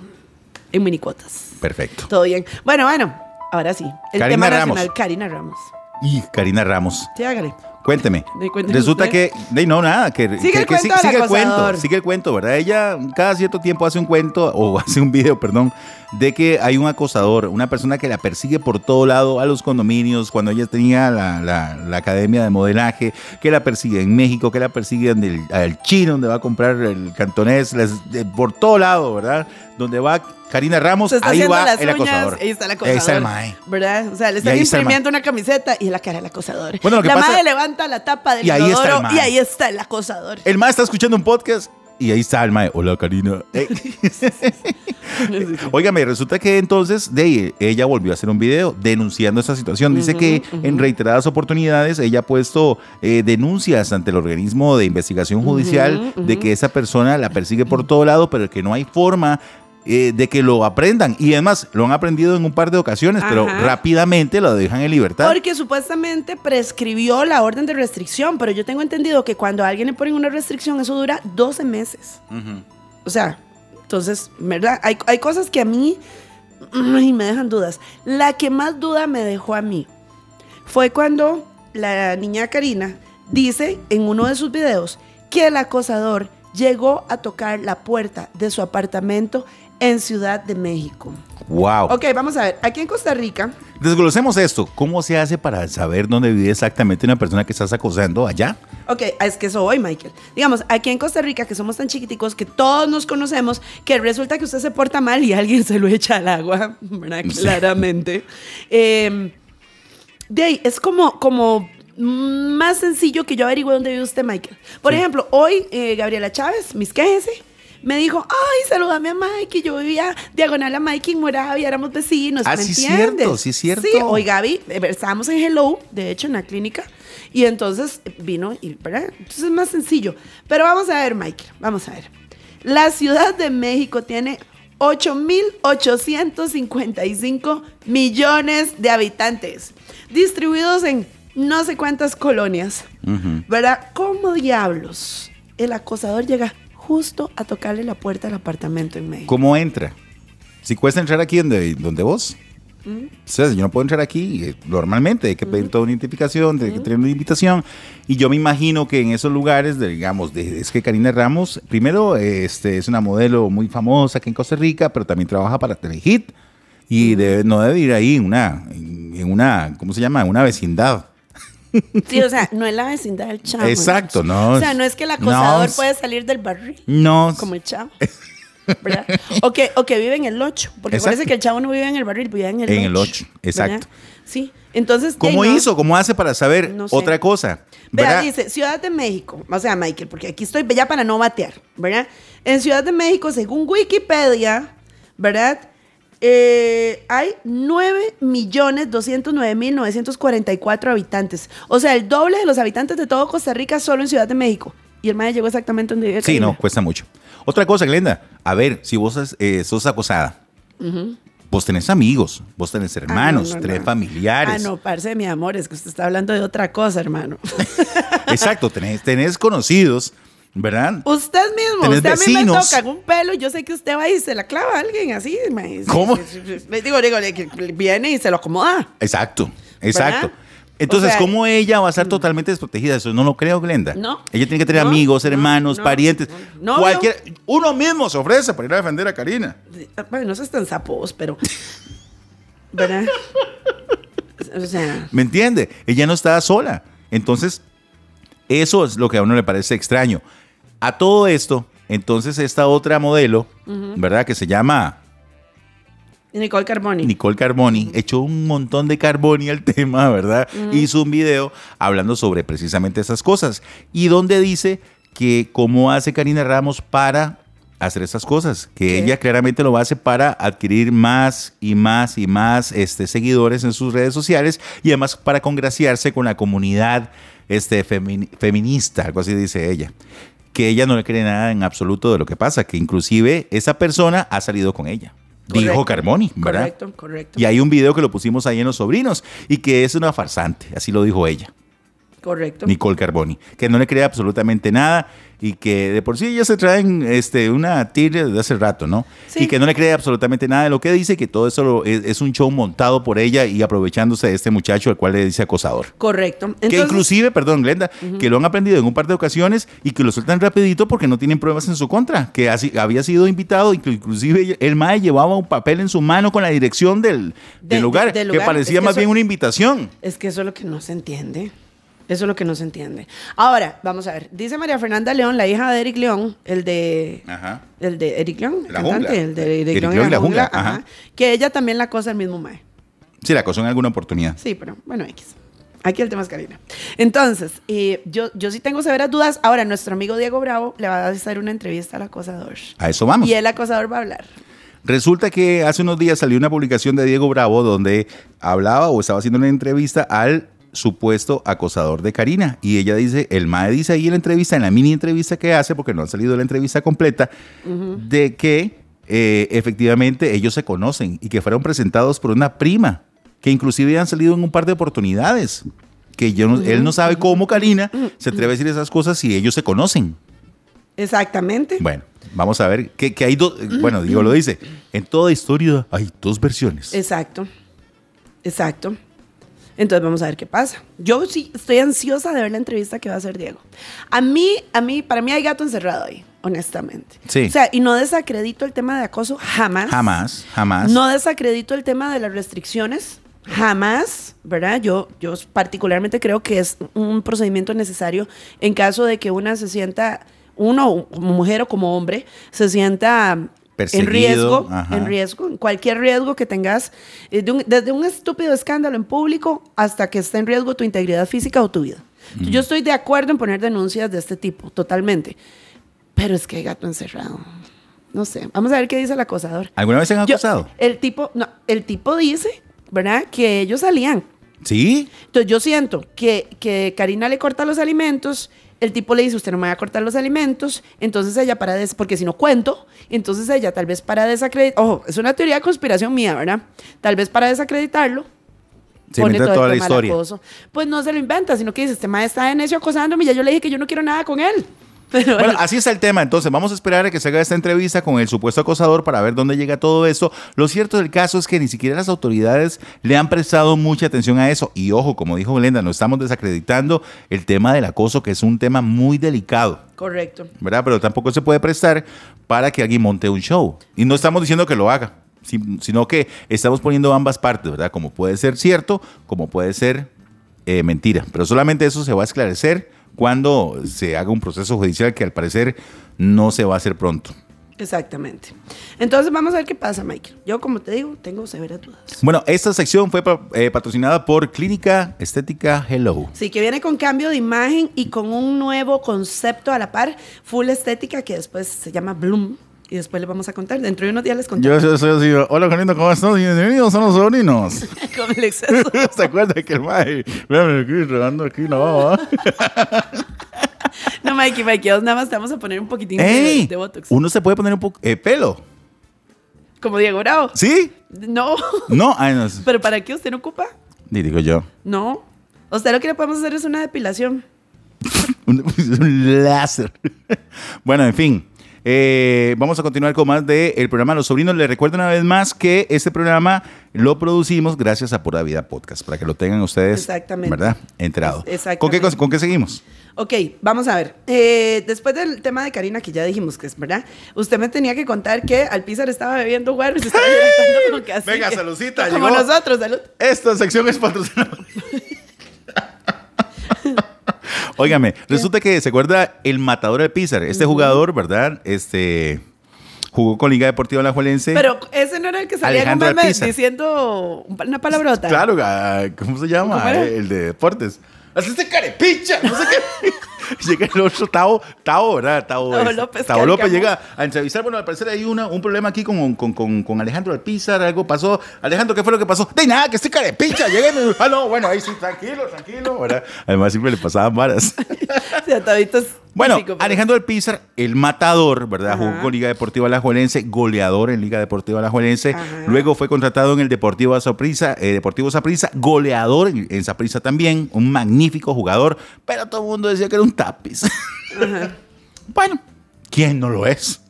en minicuotas. Perfecto. Todo bien. Bueno, bueno, ahora sí. El Karina tema Ramos. nacional, Karina Ramos. Y Karina Ramos. Sí, hágale. Cuénteme. Resulta usted. que, no, nada, que, Sigue que- el que cuento del sigue el acosador. cuento, sigue el cuento, ¿verdad? Ella cada cierto tiempo hace un cuento, o hace un video, perdón, de que hay un acosador, una persona que la persigue por todo lado a los condominios, cuando ella tenía la, la- la academia de modelaje, que la persigue en México, que la persigue en el, al chino, donde va a comprar el cantonés, las- de- por todo lado, ¿verdad? Donde va Karina Ramos, ahí va las el uñas, acosador. ahí está el Ahí acosador. está el mae. ¿Verdad? O sea, le están ahí está imprimiendo una camiseta y es la cara del acosador. Bueno, lo que la pasa- madre levanta la tapa del Y ahí está el inodoro mae. y ahí está el acosador. El mae está escuchando un podcast y ahí está el mae. Hola, Karina. Óigame, resulta que entonces de ella volvió a hacer un video denunciando esta situación. Dice que en reiteradas oportunidades ella ha puesto eh, denuncias ante el organismo de investigación judicial de que esa persona la persigue por todo lado, pero que no hay forma eh, de que lo aprendan. Y además, lo han aprendido en un par de ocasiones, pero rápidamente lo dejan en libertad. Porque supuestamente prescribió la orden de restricción, pero yo tengo entendido que cuando a alguien le ponen una restricción, eso dura 12 meses. O sea, entonces, ¿verdad? Hay, hay cosas que a mí ay, me dejan dudas. La que más duda me dejó a mí fue cuando la niña Karina dice en uno de sus videos que el acosador llegó a tocar la puerta de su apartamento en Ciudad de México. Wow. Ok, vamos a ver. Aquí en Costa Rica, Desglosemos esto. ¿Cómo se hace para saber dónde vive exactamente una persona que estás acosando allá? Ok, es que eso hoy, Michael. Digamos, aquí en Costa Rica, que somos tan chiquiticos que todos nos conocemos, que resulta que usted se porta mal y alguien se lo echa al agua, ¿verdad? Sí. Claramente. Eh, de ahí, es como, como más sencillo que yo averigüe dónde vive usted, Michael. Por Sí. ejemplo, hoy eh, Gabriela Chávez, mis quejese, me dijo, ay, salúdame a Mike, y yo vivía diagonal a Mike en Moravia, éramos vecinos, Ah, ¿me sí, entiendes? cierto, sí, cierto. Sí, hoy Gaby, eh, estábamos en Hello, de hecho, en la clínica, y entonces eh, vino, y, ¿verdad? Entonces es más sencillo. Pero vamos a ver, Mike, vamos a ver. La Ciudad de México tiene 8.855 millones de habitantes, distribuidos en no sé cuántas colonias, ¿verdad? ¿Cómo diablos el acosador llega justo a tocarle la puerta del apartamento en México? ¿Cómo entra? Si cuesta entrar aquí donde, donde vos. Mm. O sea, yo no puedo entrar aquí eh, normalmente, hay que pedir toda una identificación, hay que Mm. tener una invitación. Y yo me imagino que en esos lugares, digamos, de- es que Karina Ramos, primero, este, es una modelo muy famosa aquí en Costa Rica, pero también trabaja para Telehit. Mm. Y debe- no debe ir ahí en una, en, en una, ¿cómo se llama? En una vecindad. Sí, o sea, no es la vecindad del chavo. Exacto, no. O sea, no es que el acosador No. puede salir del barril, No. como el chavo. ¿verdad? O que, o que vive en el 8, porque Exacto. parece que el chavo no vive en el barril, vive en el 8. En el ocho, exacto. ¿verdad? Sí, entonces... ¿Cómo no- hizo? ¿Cómo hace para saber No sé. otra cosa? Vea, dice Ciudad de México, o sea, Michael, porque aquí estoy ya para no batear, ¿verdad? En Ciudad de México, según Wikipedia, ¿verdad? Eh, hay 9.209.944 habitantes. O sea, el doble de los habitantes de todo Costa Rica solo en Ciudad de México. Y el madre llegó exactamente donde vive Sí, no, cuesta mucho. Otra cosa, Glenda. A ver, si vos eh, sos acosada, vos tenés amigos, vos tenés hermanos, Ah, no, no, tenés no. familiares. Ah, no, parce, mi amor, es que usted está hablando de otra cosa, hermano. Exacto, tenés, tenés conocidos, ¿verdad? Usted mismo, usted a mí me vecinos. toca un pelo, yo sé que usted va y se la clava a alguien así. me- ¿Cómo? Digo, digo, viene y se lo acomoda. Exacto, exacto. ¿Verdad? Entonces, O sea, ¿cómo ella va a estar totalmente desprotegida? Eso no lo creo, Glenda. No. Ella tiene que tener No, amigos, no, hermanos, no, parientes. no, cualquier, uno mismo se ofrece para ir a defender a Karina. Bueno, no seas tan sapos, pero. ¿Verdad? O sea. ¿Me entiende? Ella no estaba sola. Entonces, eso es lo que a uno le parece extraño. A todo esto, entonces esta otra modelo, ¿verdad? Que se llama Nicole Carboni. Nicole Carboni, echó un montón de Carboni al tema, ¿verdad? Hizo un video hablando sobre precisamente esas cosas. Y donde dice que cómo hace Karina Ramos para hacer esas cosas, que ¿Qué? ella claramente lo hace para adquirir más y más y más este, seguidores en sus redes sociales y además para congraciarse con la comunidad este, femi- feminista, algo así dice ella. Que ella no le cree nada en absoluto de lo que pasa, que inclusive esa persona ha salido con ella. Dijo. Carboni, ¿verdad? Correcto, correcto. Y hay un video que lo pusimos ahí en Los Sobrinos y que es una farsante, así lo dijo ella. Correcto. Nicole Carboni, que no le cree absolutamente nada y que de por sí ellos se traen este, una tira de hace rato, ¿no? Sí. Y que no le cree absolutamente nada de lo que dice, que todo eso lo- es, es un show montado por ella y aprovechándose de este muchacho al cual le dice acosador. Correcto. que inclusive, perdón, Glenda, que lo han aprendido en un par de ocasiones y que lo sueltan rapidito porque no tienen pruebas en su contra, que así, había sido invitado y que inclusive el MAE llevaba un papel en su mano con la dirección del, del De- lugar, del que lugar. parecía Es que más eso- bien una invitación. Es que eso es lo que no se entiende. Eso es lo que no se entiende. Ahora, vamos a ver. Dice María Fernanda León, la hija de Eric León, el de. Ajá. El de Eric León, el La cantante, jungla. el de Eric, Eric León, y la jungla, ajá. ajá, que ella también la cosa el mismo mae. Sí, la acosó en alguna oportunidad. Sí, pero bueno, X. Aquí el tema es Karina. Entonces, eh, yo, yo sí tengo severas dudas. Ahora, nuestro amigo Diego Bravo le va a hacer una entrevista al acosador. A eso vamos. Y el acosador va a hablar. Resulta que hace unos días salió una publicación de Diego Bravo donde hablaba o estaba haciendo una entrevista al supuesto acosador de Karina. Y ella dice, el MAE dice ahí en la entrevista, en la mini entrevista que hace, porque no ha salido la entrevista completa, de que eh, efectivamente ellos se conocen y que fueron presentados por una prima, que inclusive han salido en un par de oportunidades. Que yo no- él no sabe cómo Karina se atreve a decir esas cosas si ellos se conocen. Exactamente. Bueno, vamos a ver que, que hay dos. Bueno, Diego lo dice. En toda historia hay dos versiones. Exacto. Exacto. Entonces vamos a ver qué pasa. Yo sí estoy ansiosa de ver la entrevista que va a hacer Diego. A mí, a mí, para mí hay gato encerrado ahí, honestamente. Sí. O sea, y no desacredito el tema de acoso jamás. Jamás, jamás. No desacredito el tema de las restricciones. Jamás, ¿verdad? Yo, yo particularmente creo que es un procedimiento necesario en caso de que una se sienta, uno como mujer o como hombre, se sienta en riesgo, ajá. en riesgo, en cualquier riesgo que tengas, eh, un- desde un estúpido escándalo en público hasta que esté en riesgo tu integridad física o tu vida. Yo estoy de acuerdo en poner denuncias de este tipo, totalmente. Pero es que hay gato encerrado. No sé. Vamos a ver qué dice el acosador. ¿Alguna vez se han Yo- acosado? el tipo, no, el tipo dice, ¿verdad? Que ellos salían. Sí. Entonces yo siento que, que Karina le corta los alimentos, el tipo le dice, usted no me va a cortar los alimentos, entonces ella para, des porque si no cuento, entonces ella tal vez para desacreditar, ojo, es una teoría de conspiración mía, ¿verdad? Tal vez para desacreditarlo, Se pone todo toda el la tema del historia. acoso. Pues no se lo inventa, sino que dice, este maestro está de necio acosándome y ya yo le dije que yo no quiero nada con él. Pero Bueno, así está el tema. Entonces, vamos a esperar a que se haga esta entrevista con el supuesto acosador para ver dónde llega todo esto. Lo cierto del caso es que ni siquiera las autoridades le han prestado mucha atención a eso. Y ojo, como dijo Glenda, no estamos desacreditando el tema del acoso, que es un tema muy delicado. correcto. ¿verdad? Pero tampoco se puede prestar para que alguien monte un show. Y no estamos diciendo que lo haga, si- sino que estamos poniendo ambas partes, ¿verdad? Como puede ser cierto, como puede ser eh, mentira. Pero solamente eso se va a esclarecer cuando se haga un proceso judicial que al parecer no se va a hacer pronto. Exactamente. Entonces vamos a ver qué pasa, Michael. Yo, como te digo, tengo severas dudas. Bueno, esta sección fue eh, patrocinada por Clínica Estética Hello. Sí, que viene con cambio de imagen y con un nuevo concepto a la par, full estética, que después se llama Bloom. Y después les vamos a contar. Dentro de unos días les contamos. Yo soy así, hola Carlito, ¿cómo estás? Bienvenidos a los sobrinos. con el exceso. ¿Se acuerda que el mae, véame aquí, regando aquí la baba? No, Mikey, Mikey, nada más te vamos a poner un poquitín de, Botox. Uno se puede poner un poco eh, pelo. Como Diego Bravo. ¿Sí? No. No, ay, no. es- ¿Pero para qué usted no ocupa? Digo yo. No. Usted lo que le podemos hacer es una depilación. Un, un láser. bueno, en fin. Eh, vamos a continuar con más del programa Los Sobrinos. Les recuerdo una vez más que este programa lo producimos gracias a Pura Vida Podcast, para que lo tengan ustedes, Exactamente. ¿verdad? Enterado. Exactamente. ¿Con qué, ¿Con qué seguimos? Ok, vamos a ver. Eh, después del tema de Karina, que ya dijimos que es verdad, usted me tenía que contar que Alpizar estaba bebiendo guaro y se estaba como que así. Venga, que- saludcita, Como llegó. nosotros, salud. Esta sección es patrocinada. Óigame, resulta que se acuerda el matador del Pizar, este jugador, ¿verdad? Este jugó con Liga Deportiva Alajuelense. Pero ese no era el que salía Alpizar. diciendo una palabrota. Claro, ah, ¿cómo se llama? El de deportes. ¡Así este carepicha! No sé qué. llega el otro Tao, Tao, ¿verdad? Tao, Tao López Tao López llega a entrevistar. Bueno, al parecer hay una, un problema aquí con, con, con, con Alejandro Alpizar. Algo pasó. Alejandro, ¿qué fue lo que pasó? De nada, que este carepicha. Llegué. y me- Ah, no, bueno, ahí sí, tranquilo, tranquilo. ¿verdad? Además, siempre le pasaban varas. O sea, toditos Bueno, pero- Alejandro del Pizar, el matador, ¿verdad? Ajá. Jugó con Liga Deportiva Alajuelense, goleador en Liga Deportiva Alajuelense. Ajá. Luego fue contratado en el Deportivo Saprissa, eh, Deportivo Saprissa, goleador en, en Saprissa también, un magnífico jugador, pero todo el mundo decía que era un bueno, ¿quién no lo es?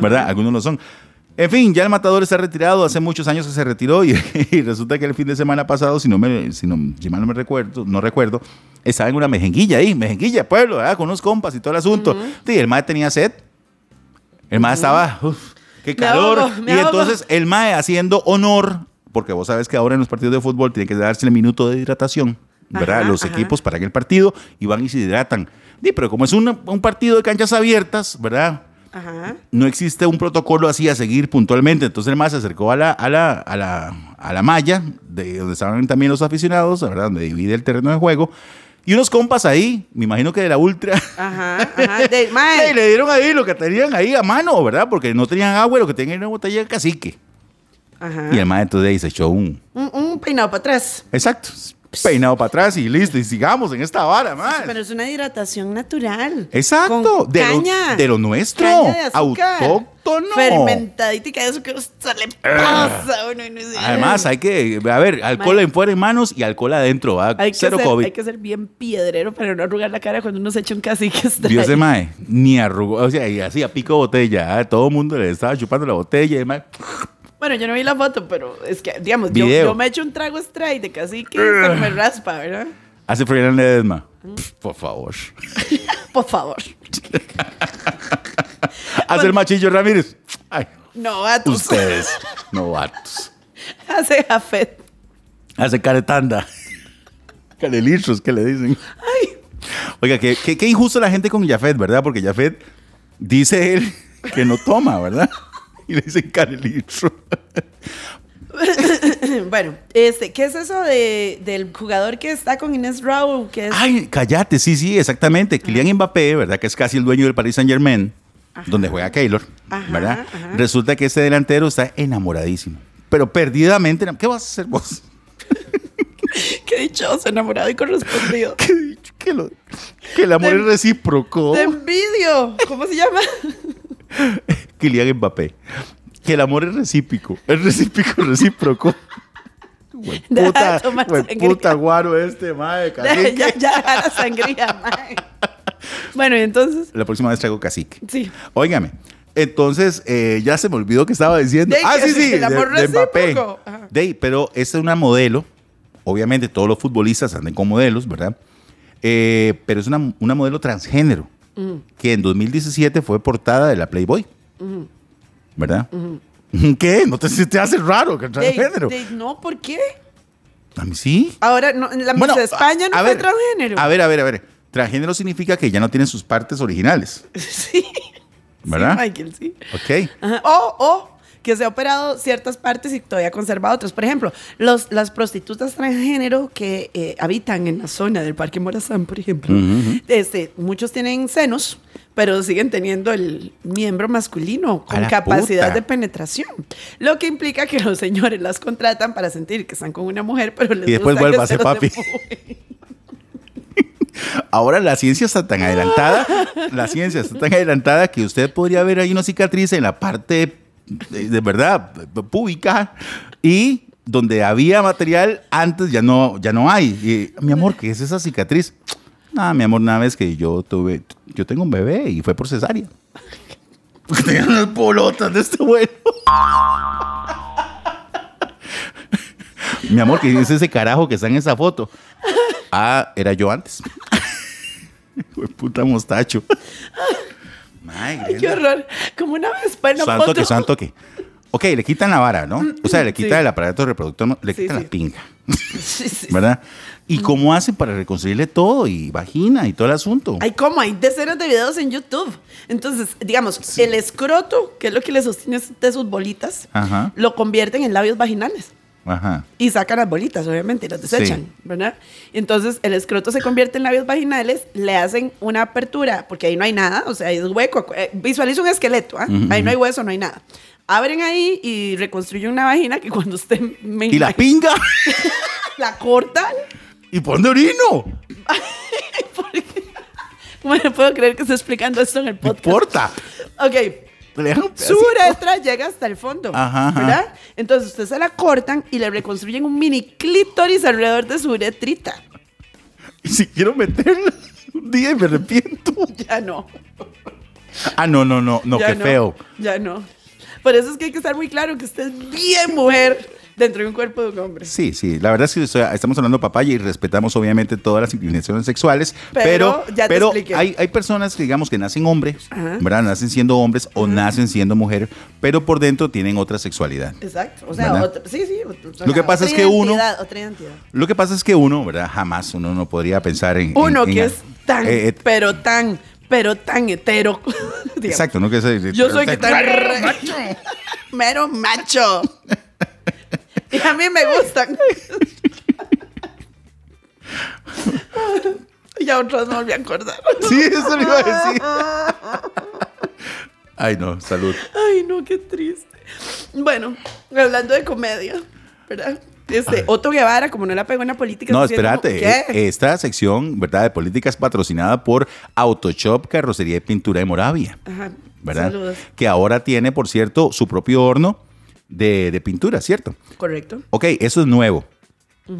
¿Verdad? Algunos lo son. En fin, ya el matador está retirado, hace muchos años que se retiró y, y resulta que el fin de semana pasado, si no me, si no, si mal no me recuerdo, no recuerdo, estaba en una mejenguilla ahí, mejenguilla, pueblo, ¿verdad? con unos compas y todo el asunto. Sí, el mae tenía sed. El mae estaba, uf, qué Me calor. ahogo, y entonces el mae haciendo honor, porque vos sabes que ahora en los partidos de fútbol tiene que darse el minuto de hidratación, ¿verdad? Ajá, los ajá. equipos paran el partido y van y se hidratan. Sí, pero como es un, un partido de canchas abiertas, ¿verdad? Ajá. no existe un protocolo así a seguir puntualmente. Entonces el más se acercó a la, a la, a la, a la malla, de donde estaban también los aficionados, ¿verdad? Donde divide el terreno de juego. Y unos compas ahí, me imagino que de la ultra, Ajá. Ajá. De, le dieron ahí lo que tenían ahí a mano, ¿verdad? Porque no tenían agua, lo que tenían era una botella de cacique. Ajá. Y el más entonces ahí se echó un... Un, un peinado para atrás. Exacto. Peinado para atrás y listo. Y sigamos en esta vara, man. Pero es una hidratación natural. Exacto, Con de lo- caña. de lo nuestro, Caña de azúcar. autóctono. Fermentadita y que eso que se le pasa a uno. y no sé. Además, hay que, a ver, alcohol en fuera en manos y alcohol adentro, ¿va? hay que, Cero ser, COVID. hay que ser bien piedrero para no arrugar la cara cuando uno se echa un cacique. Dios de mae, ni arrugó, o sea, y así a pico botella, ¿ah? todo el mundo le estaba chupando la botella y mae, Bueno, yo no vi la foto, pero es que, digamos, yo, Video. yo me echo un trago straight de cacique hasta que me raspa, ¿verdad? hace Fernán Ledesma. Pff, Por favor. Por favor. Hace el machillo Ramírez. Ay, No, vatos. ustedes, novatos. Hace Jafet. Hace caretanda. Carelitros, que le dicen. Ay, Oiga, qué, qué, qué injusto la gente con Jafet, ¿verdad? Porque Jafet dice él que no toma, ¿verdad? Y le dicen carelitro. bueno, este, ¿qué es eso de, del jugador que está con Inés Rao? Que es, Ay, cállate, sí, sí, exactamente. Kylian Mbappé, ¿verdad? Que es casi el dueño del Paris Saint Germain, donde juega Keylor, Ajá, ¿verdad? ajá. Resulta que este delantero está enamoradísimo. Pero perdidamente. ¿Qué vas a hacer vos? qué dichoso, enamorado y correspondido. ¿Qué dicho? Que, lo- que el amor Te- es recíproco. Te envidio. ¿Cómo se llama? Kylian Mbappé. Que el amor es recíproco. Es recíproco, recíproco. Deja Puta, puta guaro este, madre. cacique. ya, ya, deja la sangría, mae. Bueno, y entonces, La próxima vez traigo cacique. sí. Óigame. Entonces, eh, ya se me olvidó que estaba diciendo. De ah, que sí, sí, el amor de, de Mbappé. De pero esta es una modelo. Obviamente, todos los futbolistas andan con modelos, ¿verdad? Eh, pero es una, una modelo transgénero que en 2017 fue portada de la Playboy. ¿Verdad? ¿Qué? ¿No te, te hace raro que De- transgénero? de- no, ¿por qué? A mí sí. Ahora, no, la Miss España no a fue ver, transgénero. A ver, a ver, a ver. Transgénero significa que ya no tienen sus partes originales, Sí. ¿verdad? Sí, Michael, sí. ok. O, o que se ha operado ciertas partes y todavía conserva otras. Por ejemplo, los, las prostitutas transgénero que eh, habitan en la zona del Parque Morazán, por ejemplo, este, muchos tienen senos, pero siguen teniendo el miembro masculino con capacidad puta. de penetración. Lo que implica que los señores las contratan para sentir que están con una mujer, pero les Y después vuelva a ser papi. Ahora la ciencia está tan adelantada, la ciencia está tan adelantada que usted podría ver ahí una cicatriz en la parte de, de verdad pública y donde había material antes ya no ya no hay. Mi amor, ¿qué es esa cicatriz? Nada, mi amor, nada más que yo tuve, yo tengo un bebé y fue por cesárea. Porque tenía unas bolotas de este bueno. Mi amor, ¿qué es ese carajo que está en esa foto? Ah, era yo antes. Puta mostacho. Ay, Ay, qué horror. Como una vez para una Santo foto. que, santo que. Ok, le quitan la vara, ¿no? O sea, le quitan Sí. el aparato reproductor, le Sí, quitan sí. la pinga, Sí, sí. ¿verdad? ¿Y cómo hacen para reconstruirle todo? Y vagina y todo el asunto. Hay como, hay decenas de videos en YouTube. Entonces, digamos, el escroto, que es lo que le sostiene de sus bolitas, Ajá. lo convierten en labios vaginales. Ajá. Y sacan las bolitas, obviamente, y las desechan, Sí. ¿verdad? Entonces, el escroto se convierte en labios vaginales, le hacen una apertura, porque ahí no hay nada, o sea, es hueco. eh, Visualiza un esqueleto, ¿ah? Ahí no hay hueso, no hay nada. Abren ahí y reconstruyen una vagina que cuando usted me ¿Y la pinga? la cortan. ¿Y por dónde orino? Bueno, puedo creer que estoy explicando esto en el No podcast. importa. Ok. Le dejan un Su uretra llega hasta el fondo, Ajá, ajá. ¿verdad? Entonces usted se la cortan y le reconstruyen un mini clítoris alrededor de su uretrita. Y si quiero meterla un día y me arrepiento. Ya no. Ah, no, no, no, no, ya qué feo. Ya no. Por eso es que hay que estar muy claro que usted es bien mujer dentro de un cuerpo de un hombre. Sí, sí, la verdad es que sea, estamos hablando papaya y respetamos obviamente todas las inclinaciones sexuales, pero, Pero ya te pero hay, hay personas que digamos que nacen hombres, Ajá. ¿verdad? Nacen siendo hombres o nacen siendo mujer, pero por dentro tienen otra sexualidad. Exacto. O sea, otro- sí, sí. otro- Lo que pasa otra es que uno- Otra identidad. Lo que pasa es que uno, ¿verdad? Jamás uno no podría pensar en... Uno en- que en- es tan, eh, eh, pero tan, pero tan hetero. exacto, ¿no? Que es- Yo soy que tan... Mero macho. Y a mí me gustan. ya otros no volví a acordar. Sí, eso lo iba a decir. Ay, no, salud. Ay, no, qué triste. Bueno, hablando de comedia, ¿verdad? Este, Otto Guevara, como no la pegó en la política. No, espérate. ¿Qué? eh, Esta sección, ¿verdad? De política es patrocinada por Autoshop Carrocería y Pintura de Moravia. Ajá. ¿verdad? Saludos. Que ahora tiene, por cierto, su propio horno de, de pintura, ¿cierto? Correcto. Ok, eso es nuevo.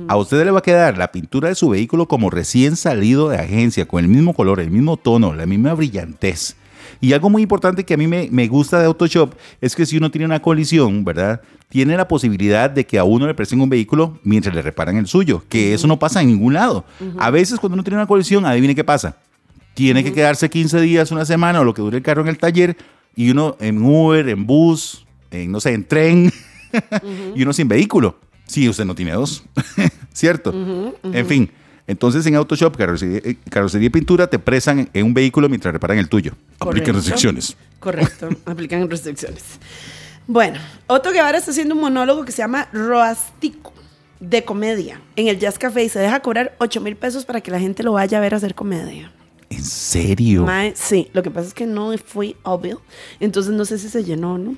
A usted le va a quedar la pintura de su vehículo como recién salido de agencia, con el mismo color, el mismo tono, la misma brillantez. Y algo muy importante que a mí me, me gusta de Autoshop es que si uno tiene una colisión, ¿verdad? Tiene la posibilidad de que a uno le presten un vehículo mientras le reparan el suyo, que eso no pasa en ningún lado. A veces cuando uno tiene una colisión, adivine qué pasa. Tiene que quedarse 15 días, una semana o lo que dure el carro en el taller y uno en Uber, en bus, en, no sé, en tren y uno sin vehículo. Sí, usted no tiene dos, ¿cierto? En fin, entonces en Autoshop, carrocería, eh, carrocería y pintura te presan en un vehículo mientras reparan el tuyo. Apliquen Correcto. restricciones. Correcto, aplican restricciones. Bueno, Otto Guevara está haciendo un monólogo que se llama Roastico, de comedia, en el Jazz Café y se deja cobrar 8 mil pesos para que la gente lo vaya a ver hacer comedia. ¿En serio? Mae, sí, lo que pasa es que no fue obvio, entonces no sé si se llenó o no.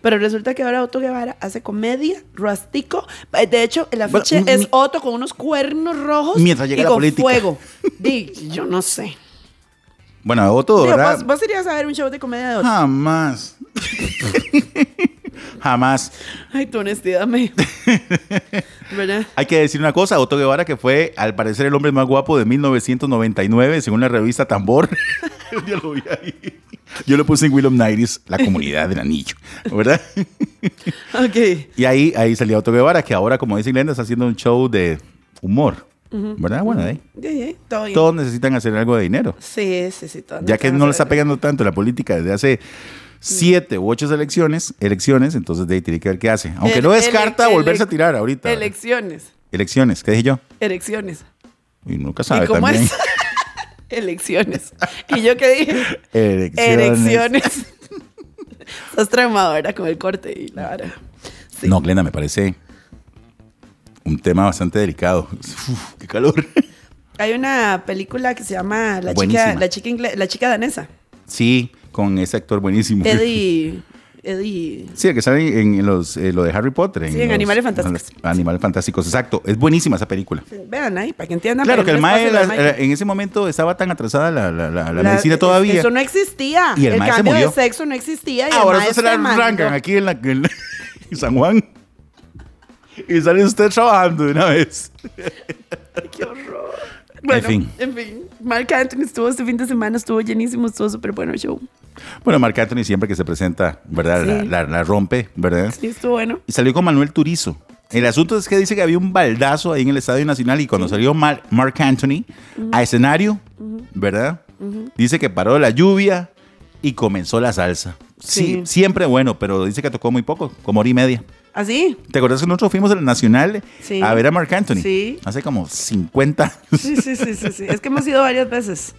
Pero resulta que ahora Otto Guevara hace comedia, Roastico. De hecho, el afiche Bueno, es Otto con unos cuernos rojos Mientras llega y la con política. fuego. Di, yo no sé. Bueno, Otto, Digo, ¿verdad? ¿vos, vos irías a ver un show de comedia de Otto. Jamás. Jamás. Ay, tu honestidad me. ¿Verdad? Hay que decir una cosa, Otto Guevara, que fue al parecer el hombre más guapo de 1999, según la revista Tambor. Yo lo vi ahí. Yo lo puse en William Nighties, la comunidad del anillo, ¿verdad? Ok. Y ahí, ahí salía Otto Guevara, que ahora, como dice Glenda, está haciendo un show de humor, ¿verdad? Bueno, ahí. Todo. Todos necesitan hacer algo de dinero. Sí, sí, sí. todo Ya que no le está pegando tanto la política desde hace siete u ocho elecciones, elecciones, entonces de ahí tiene que ver qué hace. Aunque El- no descarta volverse a tirar ahorita. Elecciones. Elecciones, ¿qué dije yo? Elecciones. Y nunca sabe ¿Y cómo también. es? Elecciones. ¿Y yo qué dije? Elecciones. Elecciones. Estás traumado, ¿verdad? Con el corte y la vara. Sí. No, Glenda, me parece un tema bastante delicado. Uf, qué calor. Hay una película que se llama La chica, la chica, ingle- la chica danesa. Sí, con ese actor buenísimo. Eddie. Eddie. Sí, el que sale en, los, eh, lo de Harry Potter. Sí, en los- Animales Fantásticos. Animales Fantásticos, exacto. Es buenísima esa película. Vean ahí, para que entiendan. Claro que el mae en ese momento estaba tan atrasada la, la- la- la La- medicina todavía. Eso no existía. Y el el mae se cambio de murió. sexo no existía. Y Ahora usted se la arrancan aquí en, la, en la- en San Juan. Y sale usted trabajando de una vez. Qué horror. Bueno, fin. En fin. Mark Anthony estuvo este fin de semana, estuvo llenísimo, estuvo súper bueno el show. Bueno, Marc Anthony siempre que se presenta, ¿verdad? La, Sí. la- la rompe, ¿verdad? Sí, estuvo bueno. Y salió con Manuel Turizo. El asunto es que dice que había un baldazo ahí en el Estadio Nacional y cuando salió Mar- Mark Anthony a escenario, ¿verdad? Dice que paró la lluvia y comenzó la salsa. Sí, Sí. siempre bueno, pero dice que tocó muy poco, como hora y media. ¿Así? ¿Te acuerdas que nosotros fuimos al Nacional Sí. a ver a Mark Anthony? Sí. Hace como 50 años. Sí, sí, sí, sí, sí. Es que hemos ido varias veces.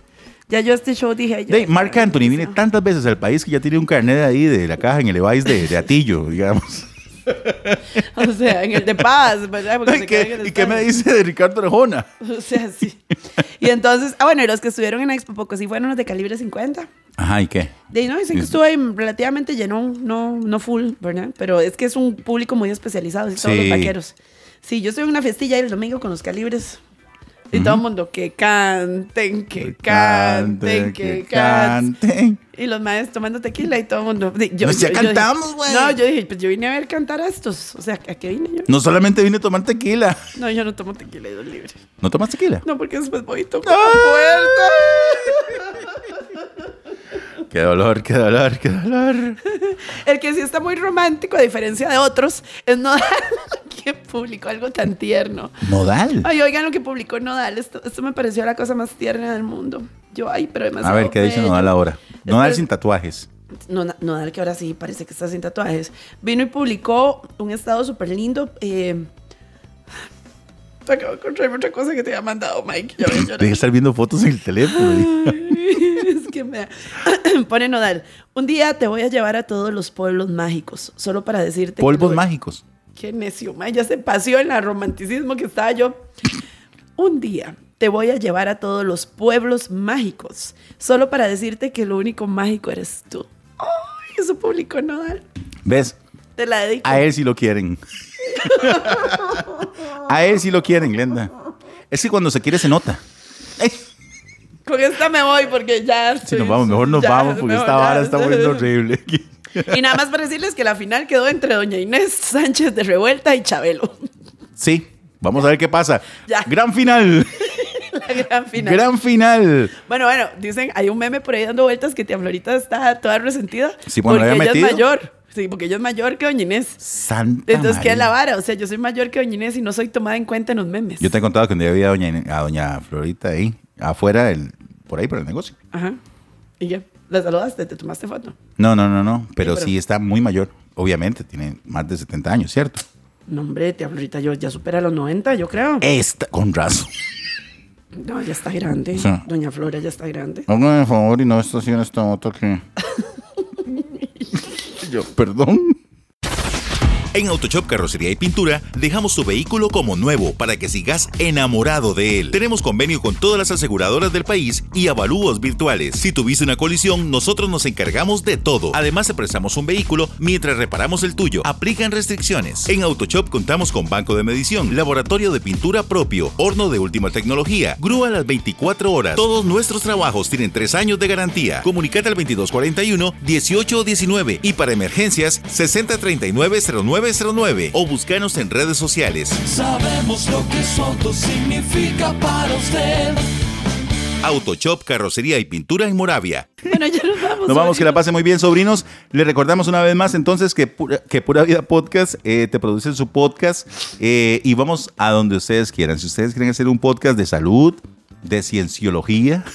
Ya yo este show dije... ya- De, Mark Anthony viene tantas veces al país que ya tiene un carnet ahí de la caja en el Levi's de, de Atillo, digamos. O sea, en el de paz, ¿verdad? Porque ¿Y se qué, y qué me dice de Ricardo Arjona? O sea, sí. Y entonces, ah, bueno, y los que estuvieron en Expo Poco sí fueron los de calibre 50. Ajá, ¿y qué? De ahí, no, dicen que estuvo ahí relativamente lleno, no, no full, ¿verdad? Pero es que es un público muy especializado, todos Sí. los vaqueros. Sí, yo estoy en una festilla el domingo con los calibres. Y todo el mundo, que canten, que canten, que canten. Y los maestros tomando tequila y todo el mundo. Yo, Pues ya cantamos, güey. No, yo dije, pues yo vine a ver cantar a estos. O sea, ¿a qué vine yo? No solamente vine a tomar tequila. No, yo no tomo tequila, yo libre. ¿No tomas tequila? No, porque después voy y toco la puerta. Qué dolor, qué dolor, qué dolor. El que sí está muy romántico, a diferencia de otros, es Nodal, que publicó algo tan tierno. Nodal. Ay, oigan lo que publicó Nodal. Esto, esto me pareció la cosa más tierna del mundo. Yo, ay, pero A demasiado. ver, ¿qué dice. Nodal ahora? Nodal sin tatuajes. Nodal, Nodal, que ahora sí parece que está sin tatuajes. Vino y publicó un estado súper lindo. Eh, acabo de encontrarme otra cosa que te había mandado, Mike. Ya voy a. Deja estar viendo fotos en el teléfono. es que me da- Pone Nodal. Un día te voy a llevar a todos los pueblos mágicos, solo para decirte. que Polvos lo- mágicos. Qué necio, ma, ya se paseó en el romanticismo que estaba yo. Un día te voy a llevar a todos los pueblos mágicos, solo para decirte que lo único mágico eres tú. Ay, eso publicó Nodal. ¿Ves? Te la dedico. A él sí lo quieren. A él sí lo quieren, Glenda. Es que cuando se quiere se nota. Con esta me voy porque ya. Si estoy- nos vamos, mejor nos ya, vamos porque mejor esta vara está muy horrible. Y nada más para decirles que la final quedó entre doña Inés Sánchez de Revuelta y Chabelo. Sí, vamos a ver qué pasa. Ya. Gran final. La gran final. Gran final. Bueno, bueno, dicen, hay un meme por ahí dando vueltas que tía Florita está toda resentida. Sí, bueno, porque ¿la había ella metido? es mayor. Sí, porque ella es mayor que doña Inés. Santa Entonces, ¿qué es la María. vara? O sea, yo soy mayor que doña Inés y no soy tomada en cuenta en los memes. Yo te he contado que un día vi a doña, a doña Florita ahí, afuera, del- por ahí, por el negocio. Ajá. ¿Y qué? ¿La saludaste? ¿Te tomaste foto? No, no, no, no. Pero pero- sí está muy mayor. Obviamente, tiene más de 70 años, ¿cierto? No, hombre, tía Florita, yo ya supera los 90, yo creo. Esta, con razón. No, ya está grande. Sí. Doña Flora ya está grande. Hágame de favor y no estacione esta moto que. Perdón. En AutoShop Carrocería y Pintura dejamos tu vehículo como nuevo para que sigas enamorado de él. Tenemos convenio con todas las aseguradoras del país y avalúos virtuales. Si tuviste una colisión, nosotros nos encargamos de todo. Además, te un vehículo mientras reparamos el tuyo. Aplican restricciones. En AutoShop contamos con banco de medición, laboratorio de pintura propio, horno de última tecnología, grúa a las 24 horas. Todos nuestros trabajos tienen 3 años de garantía. Comunicate al 2241-1819 y para emergencias 6039-0909 o búscanos en redes sociales. Sabemos lo que Soto significa para usted. AutoShop Carrocería y Pintura en Moravia. Bueno, ya nos vamos. Nos vamos, que la pase muy bien, sobrinos. Le recordamos una vez más entonces que Pura, que Pura Vida Podcast eh, te produce su podcast eh, y vamos a donde ustedes quieran. Si ustedes quieren hacer un podcast de salud, de cienciología,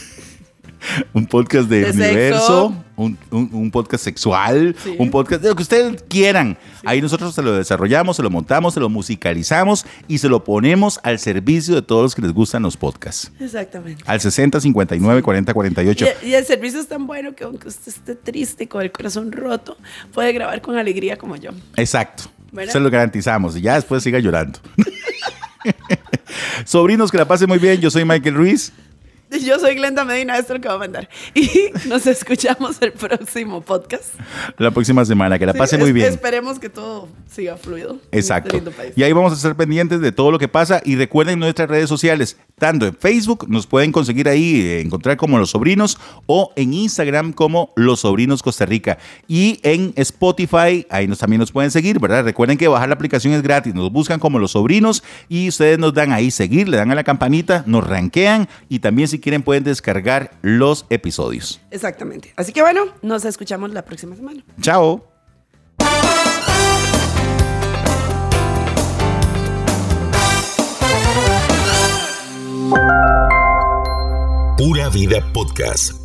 un podcast del De universo, un, un- un podcast sexual, Sí. un podcast de lo que ustedes quieran. Ahí nosotros se lo desarrollamos, se lo montamos, se lo musicalizamos y se lo ponemos al servicio de todos los que les gustan los podcasts. Exactamente. Al 60 59 40 48. Y, y el servicio es tan bueno que aunque usted esté triste, con el corazón roto, puede grabar con alegría como yo. Exacto. ¿Verdad? Se lo garantizamos. Y ya después siga llorando. Sobrinos, que la pase muy bien. Yo soy Michael Ruiz. Yo soy Glenda Medina, esto es lo que va a mandar. Y nos escuchamos el próximo podcast. La próxima semana. Que la pase muy bien. Esperemos que todo siga fluido. este Exacto. país. Y ahí vamos a estar pendientes de todo lo que pasa. Y recuerden nuestras redes sociales. Tanto en Facebook, nos pueden conseguir ahí, eh, encontrar como Los Sobrinos, o en Instagram como Los Sobrinos Costa Rica. Y en Spotify, ahí nos, también nos pueden seguir, ¿verdad? Recuerden que bajar la aplicación es gratis. Nos buscan como Los Sobrinos y ustedes nos dan ahí seguir, le dan a la campanita, nos ranquean y también si quieren pueden descargar los episodios. Exactamente. Así que bueno, nos escuchamos la próxima semana. Chao. Pura Vida Podcast